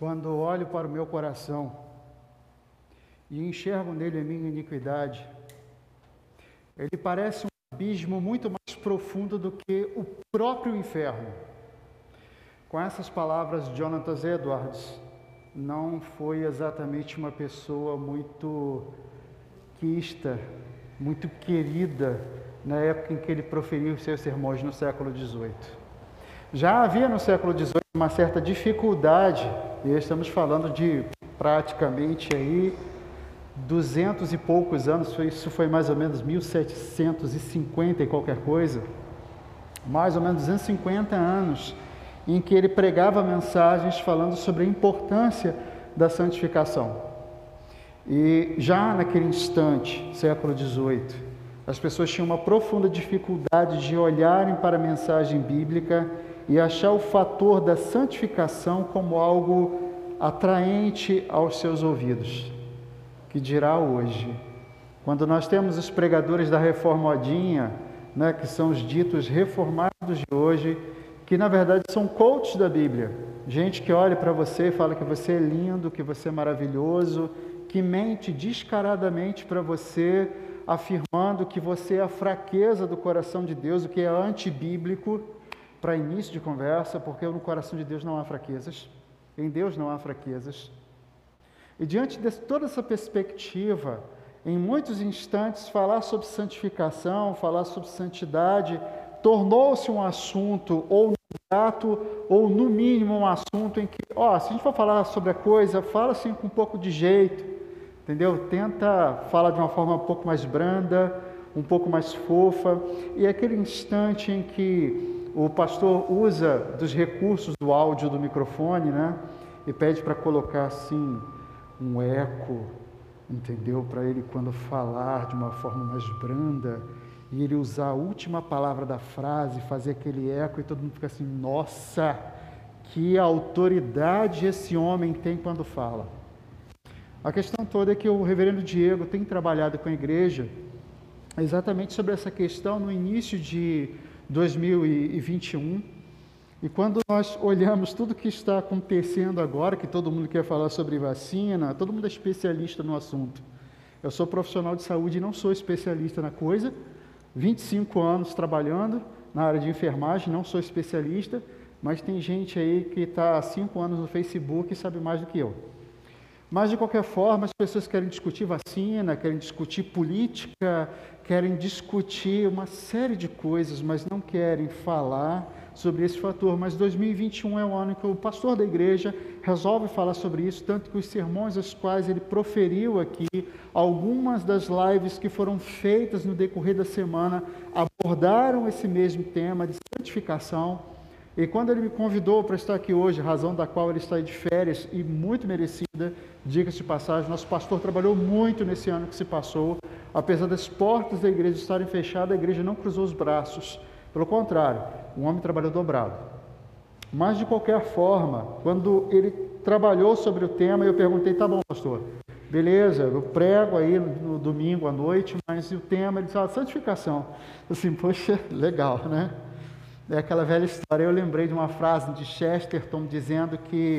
Quando olho para o meu coração e enxergo nele a minha iniquidade, ele parece um abismo muito mais profundo do que o próprio inferno. Com essas palavras, Jonathan Edwards não foi exatamente uma pessoa muito quista, muito querida na época em que ele proferiu seus sermões no século XVIII. Já havia no século XVIII uma certa dificuldade, e estamos falando de praticamente aí duzentos e poucos anos, isso foi mais ou menos 1750 e qualquer coisa, mais ou menos 250 anos, em que ele pregava mensagens falando sobre a importância da santificação. E já naquele instante, século XVIII, as pessoas tinham uma profunda dificuldade de olharem para a mensagem bíblica e achar o fator da santificação como algo atraente aos seus ouvidos. Que dirá hoje, quando nós temos os pregadores da reformadinha, né, que são os ditos reformados de hoje, que na verdade são coaches da Bíblia, gente que olha para você e fala que você é lindo, que você é maravilhoso, que mente descaradamente para você, afirmando que você é a fraqueza do coração de Deus, o que é antibíblico para início de conversa, porque no coração de Deus não há fraquezas, em Deus não há fraquezas. E diante de toda essa perspectiva, em muitos instantes, falar sobre santificação, falar sobre santidade, tornou-se um assunto ou gato, ou no mínimo um assunto em que, ó, se a gente for falar sobre a coisa, fala assim com um pouco de jeito, entendeu? Tenta falar de uma forma um pouco mais branda, um pouco mais fofa, e é aquele instante em que o pastor usa dos recursos do áudio do microfone, né? E pede para colocar assim um eco, entendeu? Para ele quando falar de uma forma mais branda e ele usar a última palavra da frase, fazer aquele eco e todo mundo fica assim: nossa, que autoridade esse homem tem quando fala. A questão toda é que o reverendo Diego tem trabalhado com a igreja exatamente sobre essa questão no início de 2021. E quando nós olhamos tudo que está acontecendo agora, que todo mundo quer falar sobre vacina, todo mundo é especialista no assunto. Eu sou profissional de saúde e não sou especialista na coisa, 25 anos trabalhando na área de enfermagem, não sou especialista, mas tem gente aí que está há 5 anos no Facebook e sabe mais do que eu. Mas, de qualquer forma, as pessoas querem discutir vacina, querem discutir política, querem discutir uma série de coisas, mas não querem falar sobre esse fator. Mas 2021 é o ano que o pastor da igreja resolve falar sobre isso, tanto que os sermões os quais ele proferiu aqui, algumas das lives que foram feitas no decorrer da semana, abordaram esse mesmo tema de santificação. E quando ele me convidou para estar aqui hoje, razão da qual ele está de férias e muito merecida, diga-se de passagem, nosso pastor trabalhou muito nesse ano que se passou. Apesar das portas da igreja estarem fechadas, a igreja não cruzou os braços. Pelo contrário, o homem trabalhou dobrado. Mas de qualquer forma, quando ele trabalhou sobre o tema, eu perguntei: tá bom, pastor, beleza, eu prego aí no domingo à noite, mas o tema, ele disse: ah, santificação. Assim, poxa, legal, né? É aquela velha história. Eu lembrei de uma frase de Chesterton dizendo que,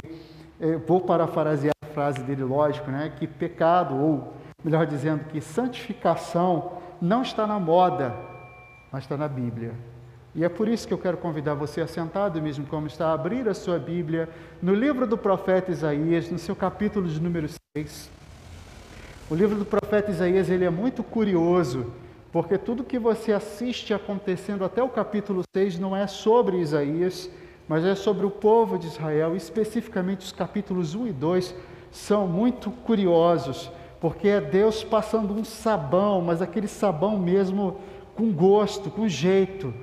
vou parafrasear a frase dele, lógico, né? Que pecado, ou melhor dizendo, que santificação não está na moda, mas está na Bíblia. E é por isso que eu quero convidar você a sentado mesmo como está, a abrir a sua Bíblia no livro do profeta Isaías, no seu capítulo de número 6. O livro do profeta Isaías, ele é muito curioso, porque tudo que você assiste acontecendo até o capítulo 6 não é sobre Isaías, mas é sobre o povo de Israel, especificamente os capítulos 1 e 2 são muito curiosos, porque é Deus passando um sabão, mas aquele sabão mesmo com gosto, com jeito.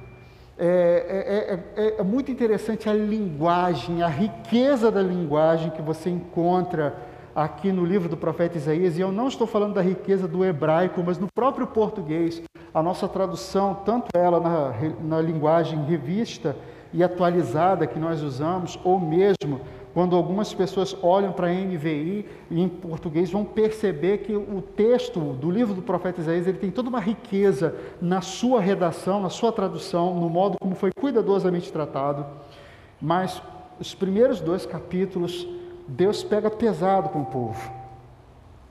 É, é, é, é, muito interessante a linguagem, a riqueza da linguagem que você encontra aqui no livro do profeta Isaías, e eu não estou falando da riqueza do hebraico, mas no próprio português, a nossa tradução, tanto ela na, na linguagem revista e atualizada que nós usamos, ou mesmo quando algumas pessoas olham para a NVI em português vão perceber que o texto do livro do profeta Isaías ele tem toda uma riqueza na sua redação, na sua tradução, no modo como foi cuidadosamente tratado. Mas os primeiros dois capítulos Deus pega pesado com o povo.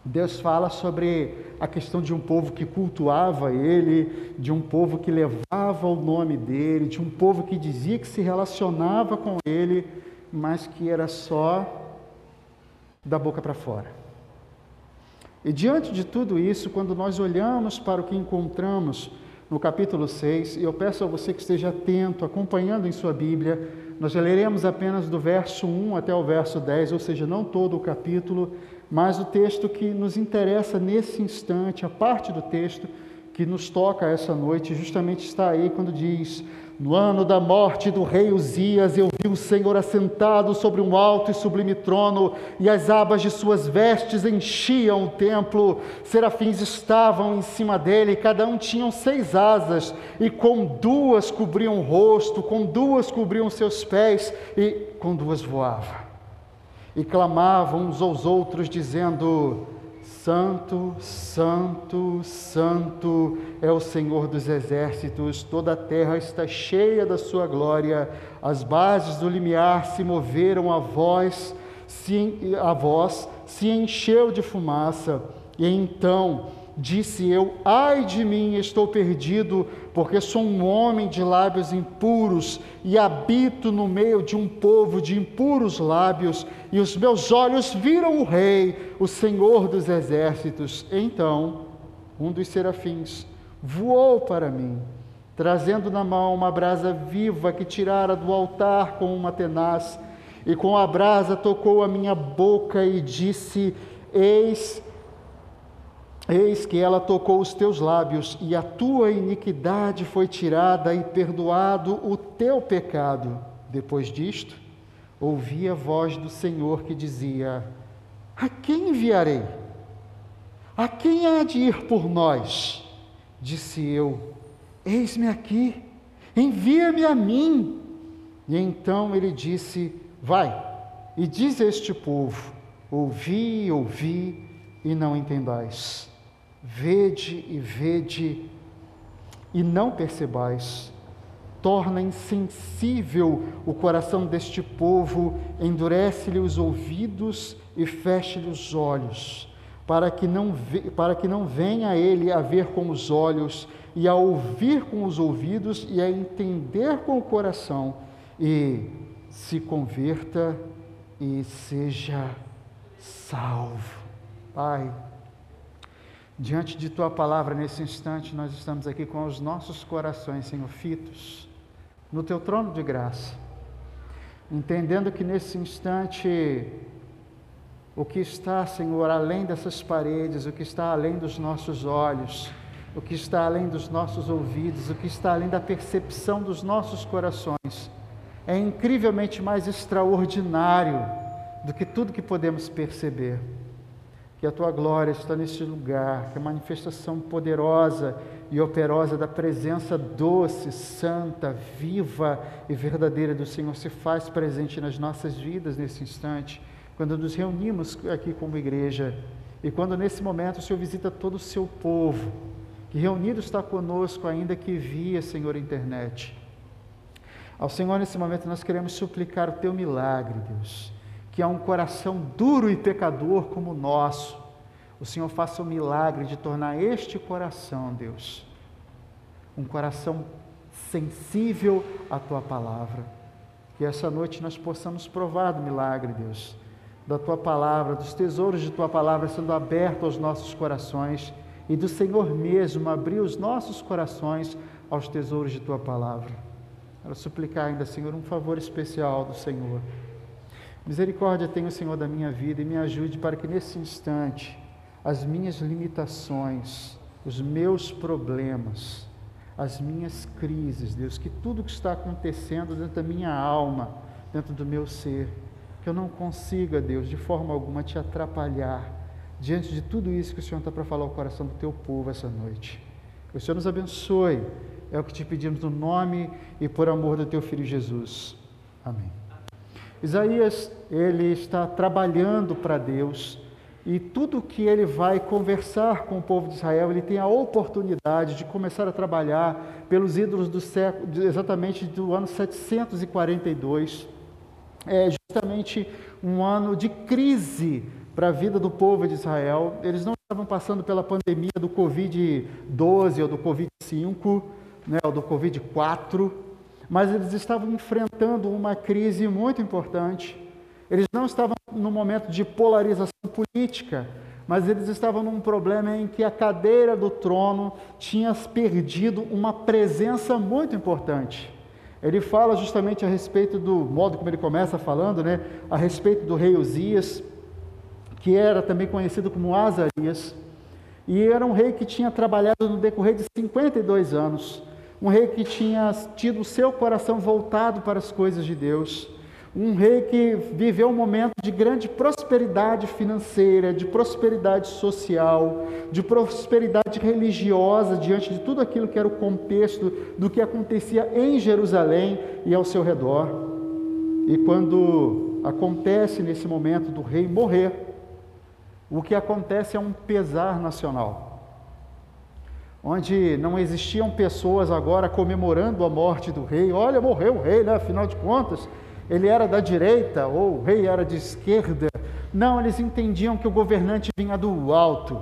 Deus fala sobre a questão de um povo que cultuava Ele, de um povo que levava o nome dele, de um povo que dizia que se relacionava com Ele, mas que era só da boca para fora. E diante de tudo isso, quando nós olhamos para o que encontramos no capítulo 6, e eu peço a você que esteja atento, acompanhando em sua Bíblia, nós leremos apenas do verso 1 até o verso 10, ou seja, não todo o capítulo, mas o texto que nos interessa nesse instante, a parte do texto que nos toca essa noite, justamente está aí quando diz: No ano da morte do rei Uzias, eu o Senhor assentado sobre um alto e sublime trono, e as abas de suas vestes enchiam o templo. Serafins estavam em cima dele, cada um tinha seis asas, e com duas cobriam o rosto, com duas cobriam seus pés, e com duas voava e clamavam uns aos outros, dizendo: Santo, Santo, Santo é o Senhor dos exércitos, toda a terra está cheia da sua glória, as bases do limiar se moveram, a voz, se, a voz se encheu de fumaça, e então Disse eu: Ai de mim, estou perdido, porque sou um homem de lábios impuros e habito no meio de um povo de impuros lábios, e os meus olhos viram o Rei, o Senhor dos exércitos. Então, um dos serafins voou para mim, trazendo na mão uma brasa viva que tirara do altar com uma tenaz, e com a brasa tocou a minha boca e disse: Eis Eis que ela tocou os teus lábios, e a tua iniquidade foi tirada, e perdoado o teu pecado. Depois disto, ouvi a voz do Senhor que dizia: A quem enviarei? A quem há de ir por nós? Disse eu: Eis-me aqui, envia-me a mim. E então ele disse: Vai, e diz a este povo: Ouvi, ouvi, e não entendais Vede e vede e não percebais. Torna insensível o coração deste povo, endurece-lhe os ouvidos e feche-lhe os olhos, para que, não para que não venha ele a ver com os olhos, e a ouvir com os ouvidos, e a entender com o coração, e se converta e seja salvo. Pai, Diante de tua palavra, nesse instante, nós estamos aqui com os nossos corações, Senhor, fitos no teu trono de graça, entendendo que nesse instante, o que está, Senhor, além dessas paredes, o que está além dos nossos olhos, o que está além dos nossos ouvidos, o que está além da percepção dos nossos corações, é incrivelmente mais extraordinário do que tudo que podemos perceber que a tua glória está neste lugar, que a manifestação poderosa e operosa da presença doce, santa, viva e verdadeira do Senhor se faz presente nas nossas vidas nesse instante, quando nos reunimos aqui como igreja e quando nesse momento o Senhor visita todo o seu povo, que reunido está conosco, ainda que via, Senhor, internet. Ao Senhor, nesse momento, nós queremos suplicar o teu milagre, Deus que há um coração duro e pecador como o nosso, o Senhor faça o milagre de tornar este coração, Deus, um coração sensível à tua palavra. Que essa noite nós possamos provar do milagre, Deus, da tua palavra, dos tesouros de tua palavra sendo abertos aos nossos corações e do Senhor mesmo abrir os nossos corações aos tesouros de tua palavra. Quero suplicar ainda, Senhor, um favor especial do Senhor Misericórdia tenha o Senhor da minha vida e me ajude para que nesse instante as minhas limitações, os meus problemas, as minhas crises, Deus, que tudo que está acontecendo dentro da minha alma, dentro do meu ser, que eu não consiga, Deus, de forma alguma te atrapalhar diante de tudo isso que o Senhor está para falar ao coração do teu povo essa noite. Que o Senhor nos abençoe, é o que te pedimos no nome e por amor do teu Filho Jesus. Amém. Isaías, ele está trabalhando para Deus e tudo que ele vai conversar com o povo de Israel, ele tem a oportunidade de começar a trabalhar pelos ídolos do século, exatamente do ano 742. é justamente um ano de crise para a vida do povo de Israel. Eles não estavam passando pela pandemia do Covid-12 ou do Covid-5, né, ou do Covid-4, mas eles estavam enfrentando uma crise muito importante. Eles não estavam no momento de polarização política, mas eles estavam num problema em que a cadeira do trono tinha perdido uma presença muito importante. Ele fala justamente a respeito do modo como ele começa falando, né, a respeito do rei Uzias, que era também conhecido como Azarias, e era um rei que tinha trabalhado no decorrer de 52 anos, um rei que tinha tido o seu coração voltado para as coisas de Deus, um rei que viveu um momento de grande prosperidade financeira, de prosperidade social, de prosperidade religiosa diante de tudo aquilo que era o contexto do que acontecia em Jerusalém e ao seu redor. E quando acontece nesse momento do rei morrer, o que acontece é um pesar nacional, onde não existiam pessoas agora comemorando a morte do rei. Olha, morreu o rei, né? afinal de contas ele era da direita ou o rei era de esquerda. Não, eles entendiam que o governante vinha do alto,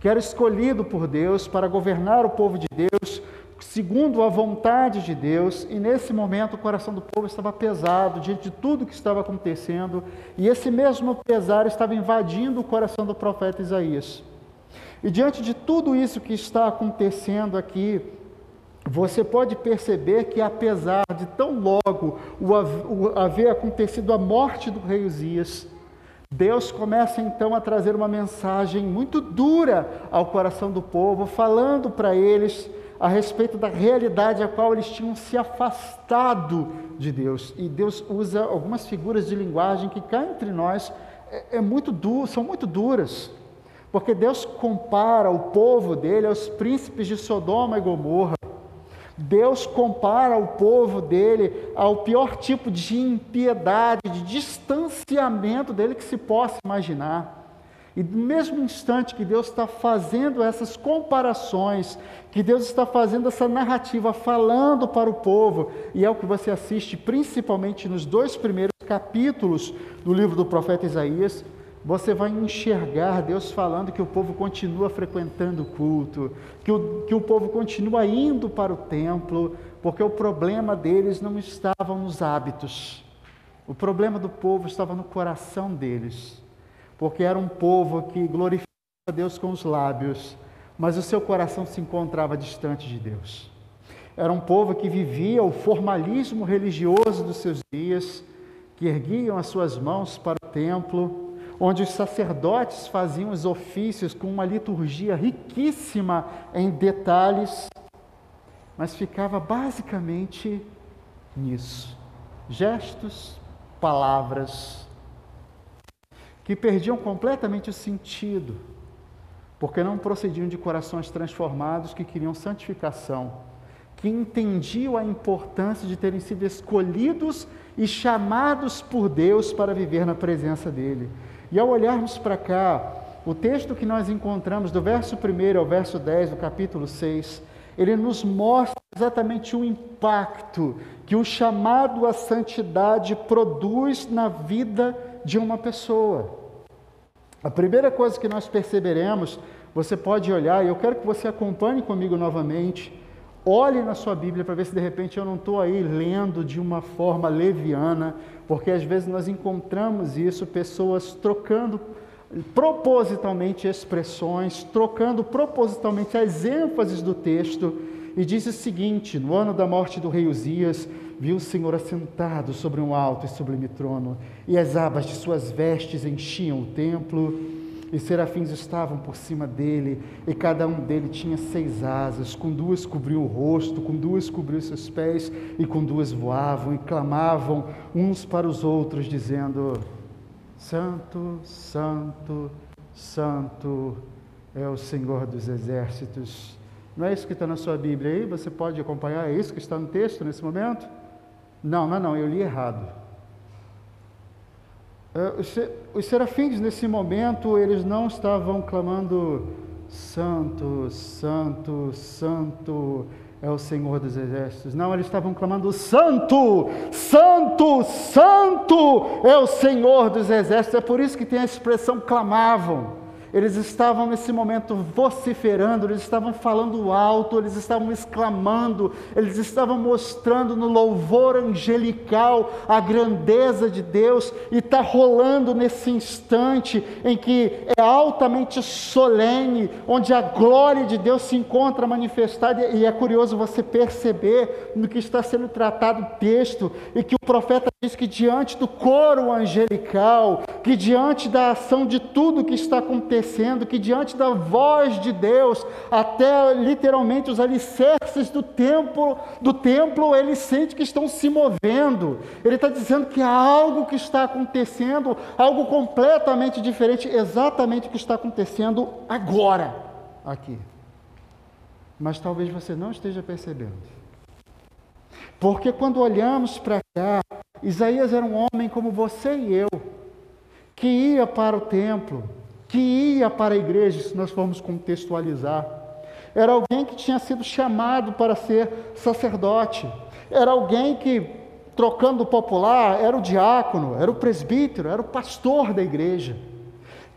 que era escolhido por Deus para governar o povo de Deus, segundo a vontade de Deus, e nesse momento o coração do povo estava pesado diante de tudo que estava acontecendo, e esse mesmo pesar estava invadindo o coração do profeta Isaías. E diante de tudo isso que está acontecendo aqui, você pode perceber que, apesar de tão logo haver acontecido a morte do rei Uzias, Deus começa então a trazer uma mensagem muito dura ao coração do povo, falando para eles a respeito da realidade a qual eles tinham se afastado de Deus. E Deus usa algumas figuras de linguagem que cá entre nós é, é muito são muito duras. Porque Deus compara o povo dele aos príncipes de Sodoma e Gomorra. Deus compara o povo dele ao pior tipo de impiedade, de distanciamento dele que se possa imaginar. E no mesmo instante que Deus está fazendo essas comparações, que Deus está fazendo essa narrativa, falando para o povo, e é o que você assiste principalmente nos dois primeiros capítulos do livro do profeta Isaías, você vai enxergar Deus falando que o povo continua frequentando o culto, que o, que o povo continua indo para o templo, porque o problema deles não estava nos hábitos, o problema do povo estava no coração deles, porque era um povo que glorificava Deus com os lábios, mas o seu coração se encontrava distante de Deus. Era um povo que vivia o formalismo religioso dos seus dias, que erguiam as suas mãos para o templo, onde os sacerdotes faziam os ofícios com uma liturgia riquíssima em detalhes, mas ficava basicamente nisso: gestos, palavras, que perdiam completamente o sentido, porque não procediam de corações transformados que queriam santificação, que entendiam a importância de terem sido escolhidos e chamados por Deus para viver na presença dele. E ao olharmos para cá, o texto que nós encontramos do verso 1 ao verso 10 do capítulo 6, ele nos mostra exatamente o impacto que o chamado à santidade produz na vida de uma pessoa. A primeira coisa que nós perceberemos, você pode olhar, e eu quero que você acompanhe comigo novamente, olhe na sua Bíblia para ver se de repente eu não estou aí lendo de uma forma leviana, porque às vezes nós encontramos isso, pessoas trocando propositalmente expressões, trocando propositalmente as ênfases do texto, e diz o seguinte: no ano da morte do rei Uzias, viu o Senhor assentado sobre um alto e sublime trono, e as abas de suas vestes enchiam o templo e serafins estavam por cima dele, e cada um dele tinha seis asas, com duas cobriu o rosto, com duas cobriu seus pés, e com duas voavam e clamavam uns para os outros, dizendo: Santo, Santo, Santo é o Senhor dos exércitos. Não é isso que está na sua Bíblia aí? Você pode acompanhar? É isso que está no texto nesse momento? Não, não, não, eu li errado. É, os serafins, nesse momento, eles não estavam clamando Santo, Santo, Santo é o Senhor dos Exércitos. Não, eles estavam clamando: Santo, Santo, Santo é o Senhor dos Exércitos. É por isso que tem a expressão clamavam. Eles estavam nesse momento vociferando, eles estavam falando alto, eles estavam exclamando, eles estavam mostrando no louvor angelical a grandeza de Deus, e está rolando nesse instante em que é altamente solene, onde a glória de Deus se encontra manifestada, e é curioso você perceber no que está sendo tratado o texto, e que o profeta diz que diante do coro angelical, que diante da ação de tudo que está acontecendo, acontecendo que diante da voz de Deus, até literalmente os alicerces do templo, do templo, ele sente que estão se movendo. Ele está dizendo que há algo que está acontecendo, algo completamente diferente, exatamente o que está acontecendo agora aqui. Mas talvez você não esteja percebendo. Porque quando olhamos para cá, Isaías era um homem como você e eu, que ia para o templo, que ia para a igreja, se nós formos contextualizar. Era alguém que tinha sido chamado para ser sacerdote. Era alguém que, trocando popular, era o diácono, era o presbítero, era o pastor da igreja.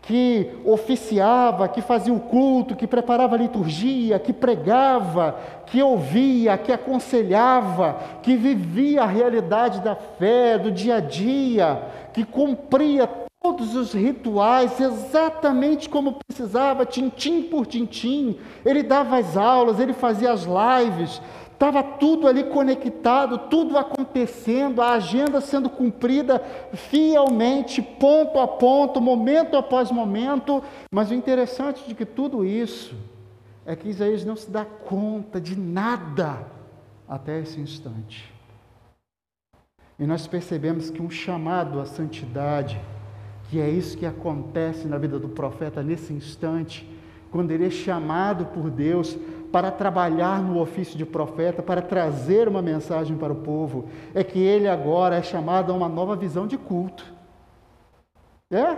Que oficiava, que fazia o culto, que preparava a liturgia, que pregava, que ouvia, que aconselhava, que vivia a realidade da fé, do dia a dia, que cumpria todos os rituais exatamente como precisava, tintim por tintim. Ele dava as aulas, ele fazia as lives, estava tudo ali conectado, tudo acontecendo, a agenda sendo cumprida fielmente, ponto a ponto, momento após momento. Mas o interessante de que tudo isso é que Isaías não se dá conta de nada até esse instante. E nós percebemos que um chamado à santidade, que é isso que acontece na vida do profeta nesse instante, quando ele é chamado por Deus para trabalhar no ofício de profeta, para trazer uma mensagem para o povo, é que ele agora é chamado a uma nova visão de culto. É?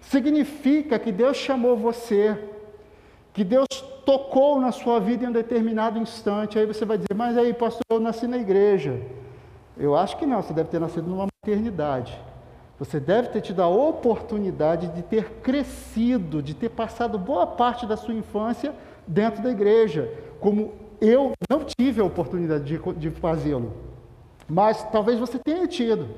Significa que Deus chamou você, que Deus tocou na sua vida em um determinado instante. Aí você vai dizer, mas aí, pastor, eu nasci na igreja. Eu acho que não, você deve ter nascido numa maternidade. Você deve ter tido a oportunidade de ter crescido, de ter passado boa parte da sua infância dentro da igreja, como eu não tive a oportunidade de, de fazê-lo. Mas talvez você tenha tido.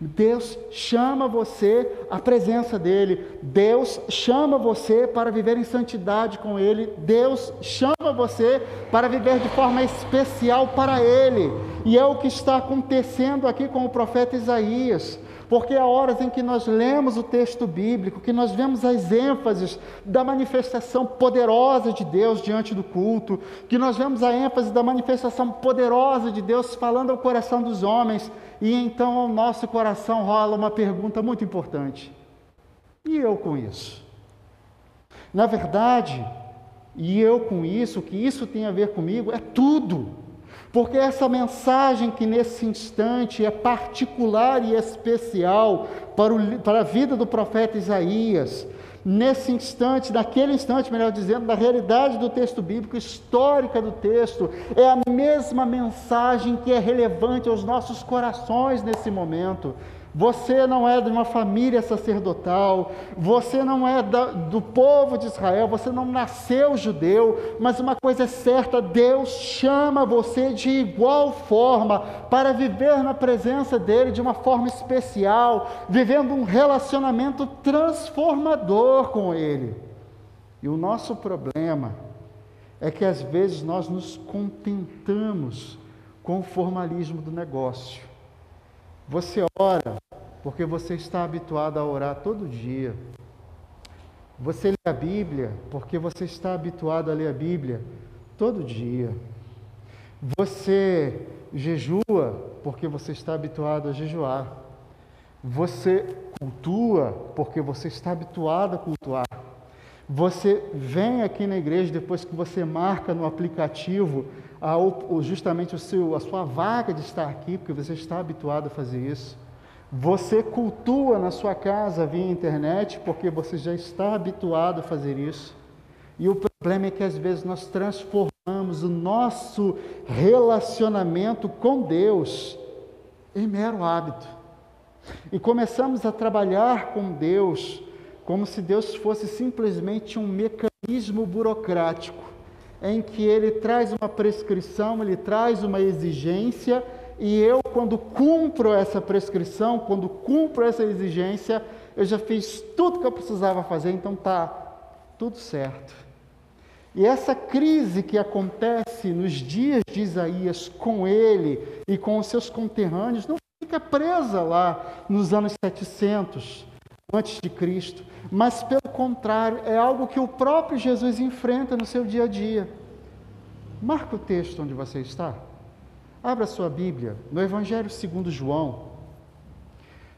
Deus chama você à presença dEle, Deus chama você para viver em santidade com Ele, Deus chama você para viver de forma especial para Ele, e é o que está acontecendo aqui com o profeta Isaías. Porque há horas em que nós lemos o texto bíblico, que nós vemos as ênfases da manifestação poderosa de Deus diante do culto, que nós vemos a ênfase da manifestação poderosa de Deus falando ao coração dos homens, e então ao nosso coração rola uma pergunta muito importante: e eu com isso? Na verdade, e eu com isso, o que isso tem a ver comigo é tudo. Porque essa mensagem que nesse instante é particular e especial para, o, para a vida do profeta Isaías, nesse instante, naquele instante, melhor dizendo, da realidade do texto bíblico, histórica do texto, é a mesma mensagem que é relevante aos nossos corações nesse momento. Você não é de uma família sacerdotal, você não é da, do povo de Israel, você não nasceu judeu, mas uma coisa é certa: Deus chama você de igual forma para viver na presença dEle de uma forma especial, vivendo um relacionamento transformador com Ele. E o nosso problema é que às vezes nós nos contentamos com o formalismo do negócio você ora porque você está habituado a orar todo dia. Você lê a Bíblia porque você está habituado a ler a Bíblia todo dia. Você jejua porque você está habituado a jejuar. Você cultua porque você está habituado a cultuar. Você vem aqui na igreja depois que você marca no aplicativo a, justamente o seu, a sua vaga de estar aqui, porque você está habituado a fazer isso. Você cultua na sua casa via internet, porque você já está habituado a fazer isso. E o problema é que às vezes nós transformamos o nosso relacionamento com Deus em mero hábito. E começamos a trabalhar com Deus como se Deus fosse simplesmente um mecanismo burocrático, em que Ele traz uma prescrição, Ele traz uma exigência, e eu, quando cumpro essa prescrição, quando cumpro essa exigência, eu já fiz tudo que eu precisava fazer, então tá tudo certo. E essa crise que acontece nos dias de Isaías com ele e com os seus conterrâneos não fica presa lá nos anos 700 antes de Cristo, mas pelo contrário, é algo que o próprio Jesus enfrenta no seu dia a dia. Marca o texto onde você está. Abra sua Bíblia no Evangelho segundo João,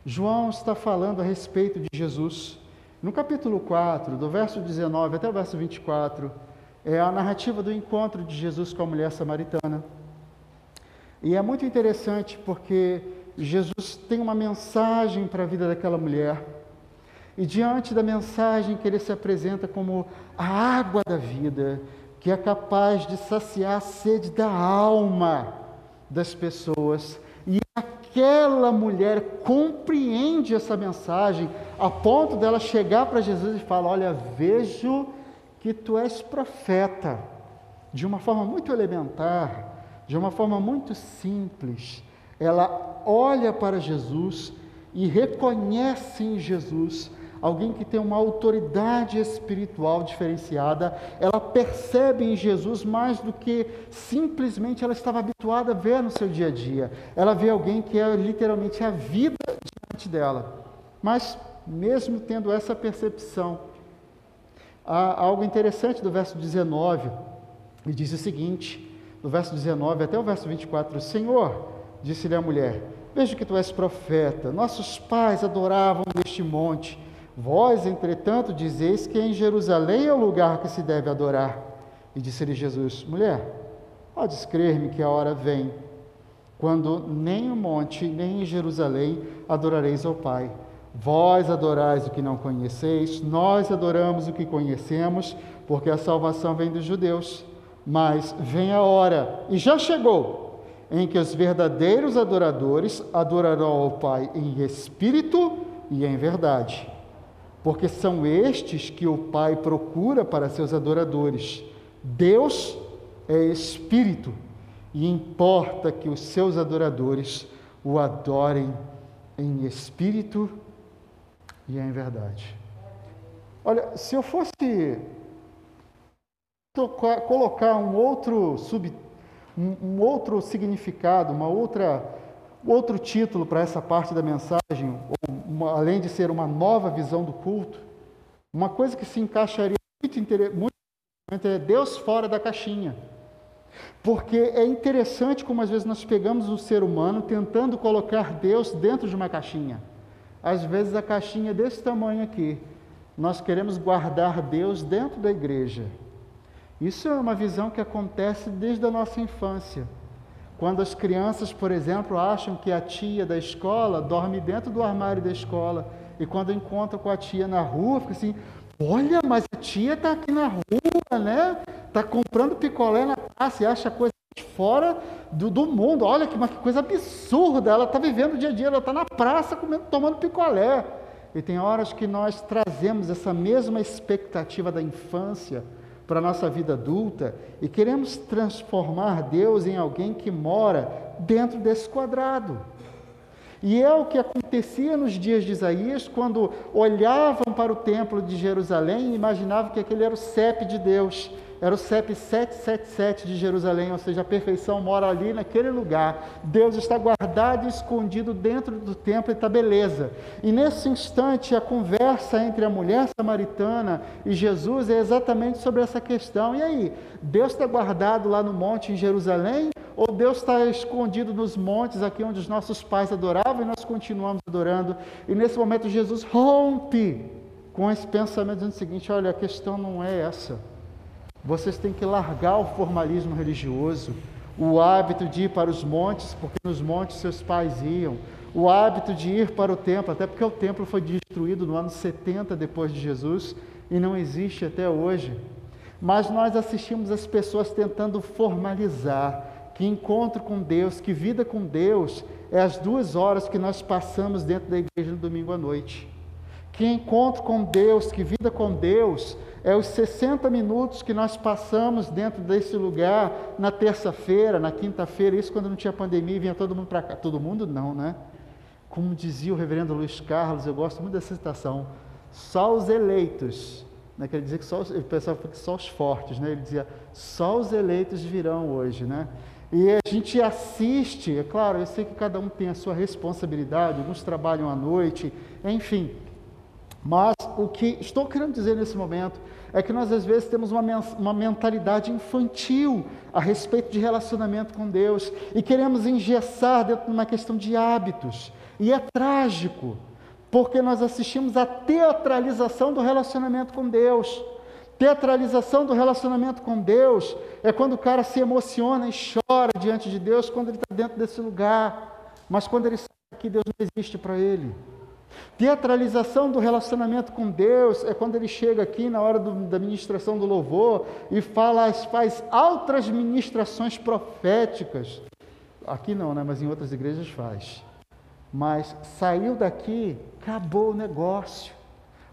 João está falando a respeito de Jesus. No capítulo 4, do verso 19 até o verso 24, é a narrativa do encontro de Jesus com a mulher samaritana. E é muito interessante porque Jesus tem uma mensagem para a vida daquela mulher. E diante da mensagem que ele se apresenta como a água da vida, que é capaz de saciar a sede da alma das pessoas, e aquela mulher compreende essa mensagem a ponto dela chegar para Jesus e falar: Olha, vejo que tu és profeta, de uma forma muito elementar, de uma forma muito simples. Ela olha para Jesus e reconhece em Jesus alguém que tem uma autoridade espiritual diferenciada, ela percebe em Jesus mais do que simplesmente ela estava habituada a ver no seu dia a dia. Ela vê alguém que é literalmente a vida diante dela. Mas, mesmo tendo essa percepção, há algo interessante do verso 19, e diz o seguinte: do verso 19 até o verso 24: Senhor, disse-lhe a mulher, vejo que tu és profeta, nossos pais adoravam neste monte Vós, entretanto, dizeis que em Jerusalém é o lugar que se deve adorar. E disse-lhe Jesus: Mulher, podes crer-me que a hora vem, quando nem no monte, nem em Jerusalém adorareis ao Pai. Vós adorais o que não conheceis, nós adoramos o que conhecemos, porque a salvação vem dos judeus. Mas vem a hora, e já chegou, em que os verdadeiros adoradores adorarão ao Pai em espírito e em verdade porque são estes que o Pai procura para seus adoradores. Deus é Espírito e importa que os seus adoradores o adorem em espírito e em verdade. Olha, se eu fosse colocar um outro sub, um, um outro significado, uma outra outro título para essa parte da mensagem, uma, além de ser uma nova visão do culto, uma coisa que se encaixaria muito, muito é Deus fora da caixinha. Porque é interessante como às vezes nós pegamos o ser humano tentando colocar Deus dentro de uma caixinha. Às vezes a caixinha é desse tamanho aqui. Nós queremos guardar Deus dentro da igreja. Isso é uma visão que acontece desde a nossa infância. Quando as crianças, por exemplo, acham que a tia da escola dorme dentro do armário da escola, e quando encontram com a tia na rua, fica assim: olha, mas a tia está aqui na rua, né? Está comprando picolé na praça e acha coisa fora do, do mundo. Olha que, que coisa absurda! Ela está vivendo o dia a dia, ela está na praça comendo, tomando picolé. E tem horas que nós trazemos essa mesma expectativa da infância para a nossa vida adulta e queremos transformar Deus em alguém que mora dentro desse quadrado. E é o que acontecia nos dias de Isaías, quando olhavam para o templo de Jerusalém e imaginavam que aquele era o CEP de Deus era o CEP 777 de Jerusalém, ou seja, a perfeição mora ali naquele lugar. Deus está guardado e escondido dentro do templo e está beleza. E nesse instante, a conversa entre a mulher samaritana e Jesus é exatamente sobre essa questão. E aí, Deus está guardado lá no monte em Jerusalém? Ou Deus está escondido nos montes, aqui onde os nossos pais adoravam e nós continuamos adorando? E nesse momento, Jesus rompe com esse pensamento dizendo o seguinte: olha, a questão não é essa. Vocês têm que largar o formalismo religioso, o hábito de ir para os montes, porque nos montes seus pais iam, o hábito de ir para o templo, até porque o templo foi destruído no ano 70 depois de Jesus e não existe até hoje. mas nós assistimos as pessoas tentando formalizar que encontro com Deus, que vida com Deus é as duas horas que nós passamos dentro da igreja no domingo à noite. Que encontro com Deus, que vida com Deus é os 60 minutos que nós passamos dentro desse lugar na terça-feira, na quinta-feira, isso quando não tinha pandemia e vinha todo mundo para cá. Todo mundo não, né? Como dizia o reverendo Luiz Carlos, eu gosto muito dessa citação, só os eleitos, né? quer dizer que só, o pessoal que só os fortes, né? ele dizia, só os eleitos virão hoje, né? E a gente assiste, é claro, eu sei que cada um tem a sua responsabilidade, alguns trabalham à noite, enfim, mas o que estou querendo dizer nesse momento é que nós às vezes temos uma, uma mentalidade infantil a respeito de relacionamento com Deus e queremos engessar dentro de uma questão de hábitos. E é trágico, porque nós assistimos à teatralização do relacionamento com Deus. Teatralização do relacionamento com Deus é quando o cara se emociona e chora diante de Deus quando ele está dentro desse lugar, mas quando ele sabe que Deus não existe para ele. Teatralização do relacionamento com Deus é quando ele chega aqui na hora do, da ministração do louvor e fala, faz outras ministrações proféticas. Aqui não, né? mas em outras igrejas faz. Mas saiu daqui, acabou o negócio.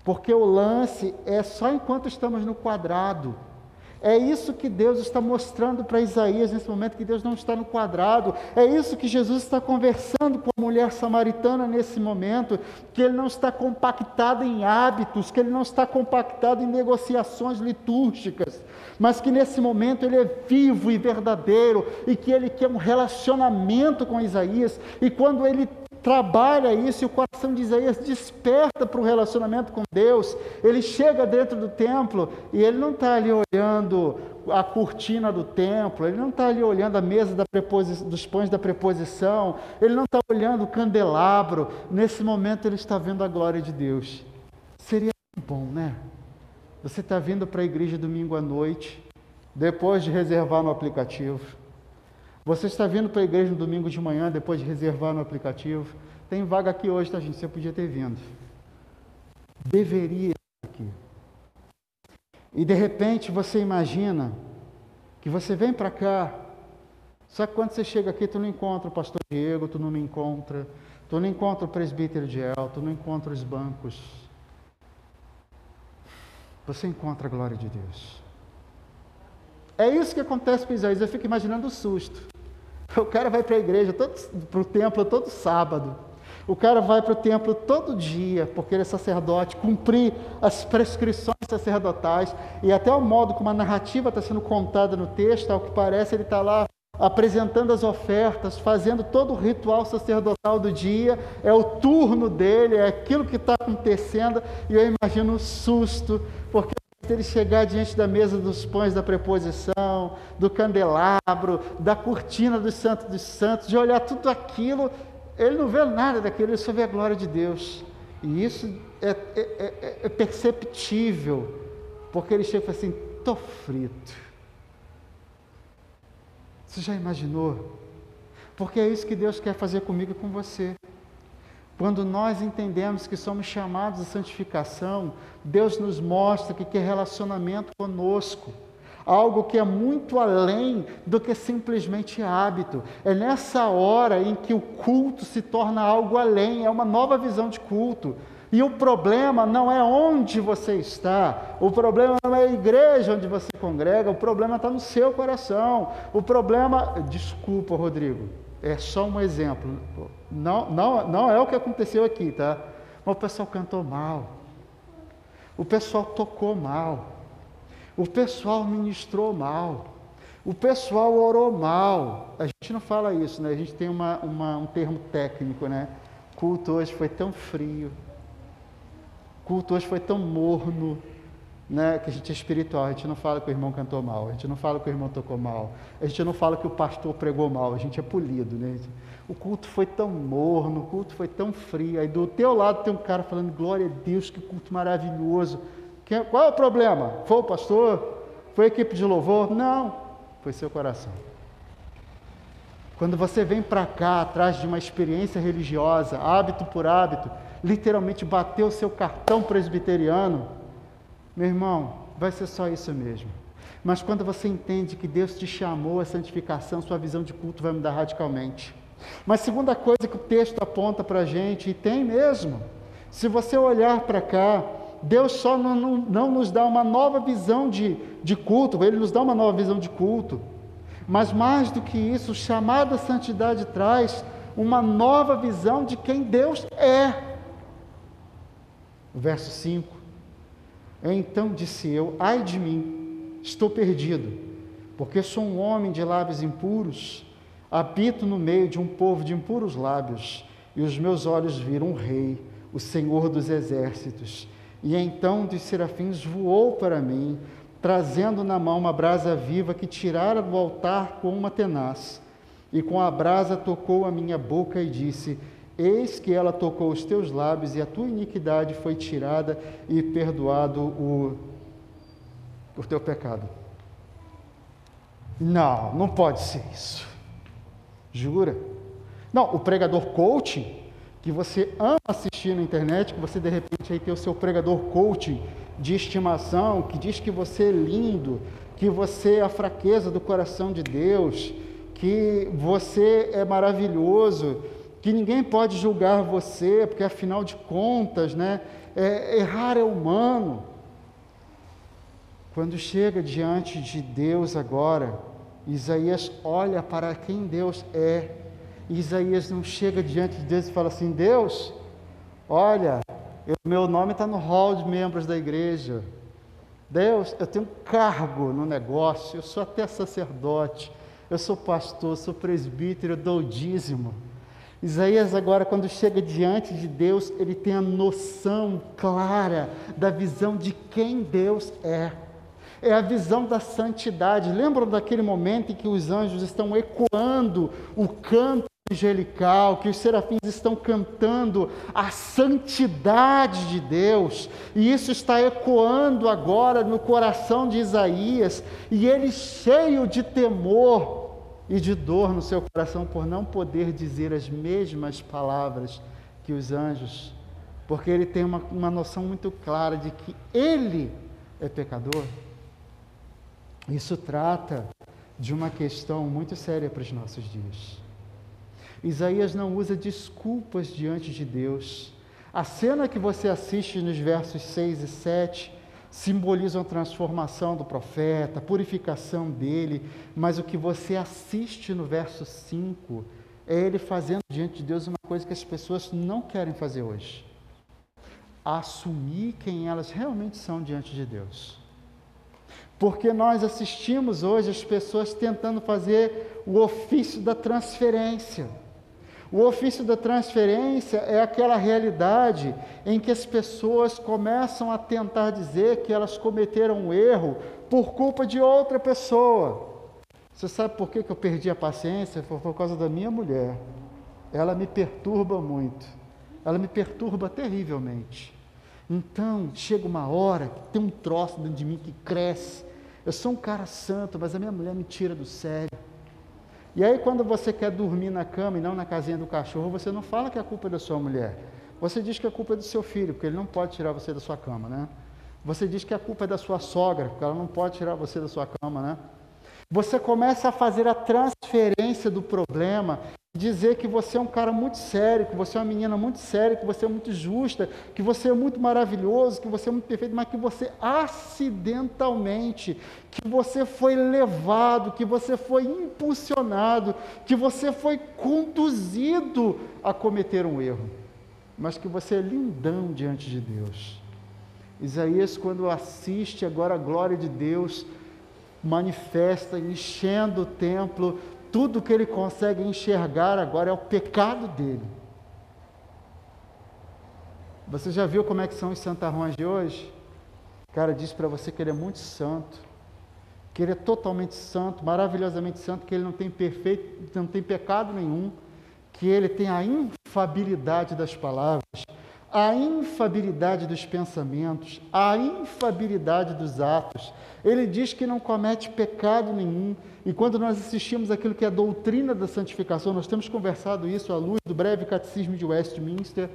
Porque o lance é só enquanto estamos no quadrado. É isso que Deus está mostrando para Isaías nesse momento, que Deus não está no quadrado. É isso que Jesus está conversando com a mulher samaritana nesse momento, que ele não está compactado em hábitos, que ele não está compactado em negociações litúrgicas, mas que nesse momento ele é vivo e verdadeiro e que ele quer um relacionamento com Isaías. E quando ele trabalha isso e o coração de Isaías desperta para o relacionamento com Deus. Ele chega dentro do templo e ele não está ali olhando a cortina do templo, ele não está ali olhando a mesa dos pães da preposição, ele não está olhando o candelabro. Nesse momento ele está vendo a glória de Deus. Seria bom, né? Você está vindo para a igreja domingo à noite, depois de reservar no aplicativo você está vindo para a igreja no domingo de manhã, depois de reservar no aplicativo. Tem vaga aqui hoje, tá, gente? Você podia ter vindo. Deveria estar aqui. E de repente você imagina que você vem para cá, só que quando você chega aqui, tu não encontra o pastor Diego, tu não me encontra, tu não encontra o presbítero de El, tu não encontra os bancos. Você encontra a glória de Deus. É isso que acontece com Isaías. Eu fico imaginando o susto. O cara vai para a igreja, para o templo todo sábado. O cara vai para o templo todo dia, porque ele é sacerdote, cumprir as prescrições sacerdotais. E até o modo como a narrativa está sendo contada no texto, ao que parece, ele está lá apresentando as ofertas, fazendo todo o ritual sacerdotal do dia, é o turno dele, é aquilo que está acontecendo, e eu imagino o susto, porque ele chegar diante da mesa dos pães da preposição, do candelabro, da cortina dos santos dos santos, de olhar tudo aquilo, ele não vê nada daquilo, ele só vê a glória de Deus. E isso é, é, é, é perceptível, porque ele chega e fala assim: estou frito. Você já imaginou? Porque é isso que Deus quer fazer comigo e com você. Quando nós entendemos que somos chamados à santificação, Deus nos mostra que quer relacionamento conosco, algo que é muito além do que simplesmente hábito. É nessa hora em que o culto se torna algo além, é uma nova visão de culto. E o problema não é onde você está, o problema não é a igreja onde você congrega, o problema está no seu coração. O problema, desculpa, Rodrigo, é só um exemplo. Não, não, não é o que aconteceu aqui, tá? Mas o pessoal cantou mal. O pessoal tocou mal. O pessoal ministrou mal. O pessoal orou mal. A gente não fala isso, né? A gente tem uma, uma, um termo técnico, né? Culto hoje foi tão frio. Culto hoje foi tão morno né, que a gente é espiritual, a gente não fala que o irmão cantou mal, a gente não fala que o irmão tocou mal, a gente não fala que o pastor pregou mal, a gente é polido, né? O culto foi tão morno, o culto foi tão frio. Aí do teu lado tem um cara falando, glória a Deus, que culto maravilhoso. qual é o problema? Foi o pastor? Foi a equipe de louvor? Não, foi seu coração. Quando você vem para cá, atrás de uma experiência religiosa, hábito por hábito, literalmente bateu o seu cartão presbiteriano, meu irmão, vai ser só isso mesmo. Mas quando você entende que Deus te chamou à santificação, sua visão de culto vai mudar radicalmente. Mas segunda coisa que o texto aponta para a gente, e tem mesmo, se você olhar para cá, Deus só não, não, não, nos dá uma nova visão de, de culto, Ele nos dá uma nova visão de culto. Mas mais do que isso, o chamado à santidade traz uma nova visão de quem Deus é. O verso 5. Então disse eu: Ai de mim, estou perdido, porque sou um homem de lábios impuros, habito no meio de um povo de impuros lábios, e os meus olhos viram um rei, o Senhor dos exércitos. E então dos serafins voou para mim, trazendo na mão uma brasa viva que tirara do altar com uma tenaz. E com a brasa tocou a minha boca e disse: Eis que ela tocou os teus lábios, e a tua iniquidade foi tirada e perdoado o, o teu pecado. Não, não pode ser isso. Jura? Não, o pregador coaching, que você ama assistir na internet, que você de repente aí tem o seu pregador coaching de estimação, que diz que você é lindo, que você é a fraqueza do coração de Deus, que você é maravilhoso, que ninguém pode julgar você, porque afinal de contas, né, é, errar é humano. Quando chega diante de Deus agora, Isaías olha para quem Deus é. Isaías não chega diante de Deus e fala assim: Deus, olha, o meu nome está no hall de membros da igreja. Deus, eu tenho cargo no negócio, eu sou até sacerdote, eu sou pastor, sou presbítero, eu dou dízimo. Isaías, agora, quando chega diante de Deus, ele tem a noção clara da visão de quem Deus é. É a visão da santidade. Lembram daquele momento em que os anjos estão ecoando o canto angelical, que os serafins estão cantando a santidade de Deus, e isso está ecoando agora no coração de Isaías, e ele cheio de temor e de dor no seu coração por não poder dizer as mesmas palavras que os anjos, porque ele tem uma, uma noção muito clara de que ele é pecador. Isso trata de uma questão muito séria para os nossos dias. Isaías não usa desculpas diante de Deus. A cena que você assiste nos versos 6 e 7 simbolizam a transformação do profeta, a purificação dele, mas o que você assiste no verso 5 é ele fazendo diante de Deus uma coisa que as pessoas não querem fazer hoje: assumir quem elas realmente são diante de Deus. Porque nós assistimos hoje as pessoas tentando fazer o ofício da transferência. O ofício da transferência é aquela realidade em que as pessoas começam a tentar dizer que elas cometeram um erro por culpa de outra pessoa. Você sabe por que, que eu perdi a paciência? Foi por causa da minha mulher. Ela me perturba muito. Ela me perturba terrivelmente. Então, chega uma hora que tem um troço dentro de mim que cresce. Eu sou um cara santo, mas a minha mulher me tira do sério. E aí, quando você quer dormir na cama e não na casinha do cachorro, você não fala que a culpa é da sua mulher. Você diz que a culpa é do seu filho, porque ele não pode tirar você da sua cama, né? Você diz que a culpa é da sua sogra, porque ela não pode tirar você da sua cama, né? Você começa a fazer a transferência do problema dizer que você é um cara muito sério, que você é uma menina muito séria, que você é muito justa, que você é muito maravilhoso, que você é muito perfeito, mas que você acidentalmente, que você foi levado, que você foi impulsionado, que você foi conduzido a cometer um erro, mas que você é lindão diante de Deus. Isaías, quando assiste agora a glória de Deus, manifesta enchendo o templo, tudo que ele consegue enxergar agora é o pecado dele. Você já viu como é que são os santarrões de hoje? O cara diz para você que ele é muito santo, que ele é totalmente santo, maravilhosamente santo, que ele não tem perfeito, não tem pecado nenhum, que ele tem a infabilidade das palavras, a infabilidade dos pensamentos, a infabilidade dos atos. Ele diz que não comete pecado nenhum. E quando nós assistimos aquilo que é a doutrina da santificação, nós temos conversado isso à luz do breve catecismo de Westminster,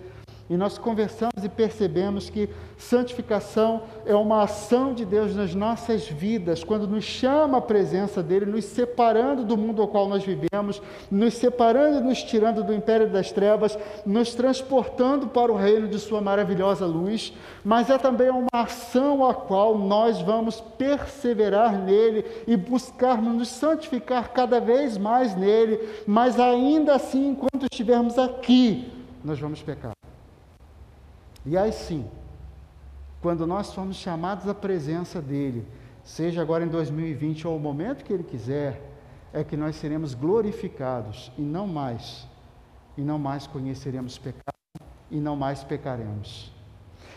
E nós conversamos e percebemos que santificação é uma ação de Deus nas nossas vidas, quando nos chama a presença dele, nos separando do mundo ao qual nós vivemos, nos separando e nos tirando do império das trevas, nos transportando para o reino de Sua maravilhosa luz, mas é também uma ação a qual nós vamos perseverar nele e buscar nos santificar cada vez mais nele, mas ainda assim, enquanto estivermos aqui, nós vamos pecar. E aí sim, quando nós formos chamados à presença dEle, seja agora em 2020 ou o momento que Ele quiser, é que nós seremos glorificados e não mais, e não mais conheceremos pecado e não mais pecaremos.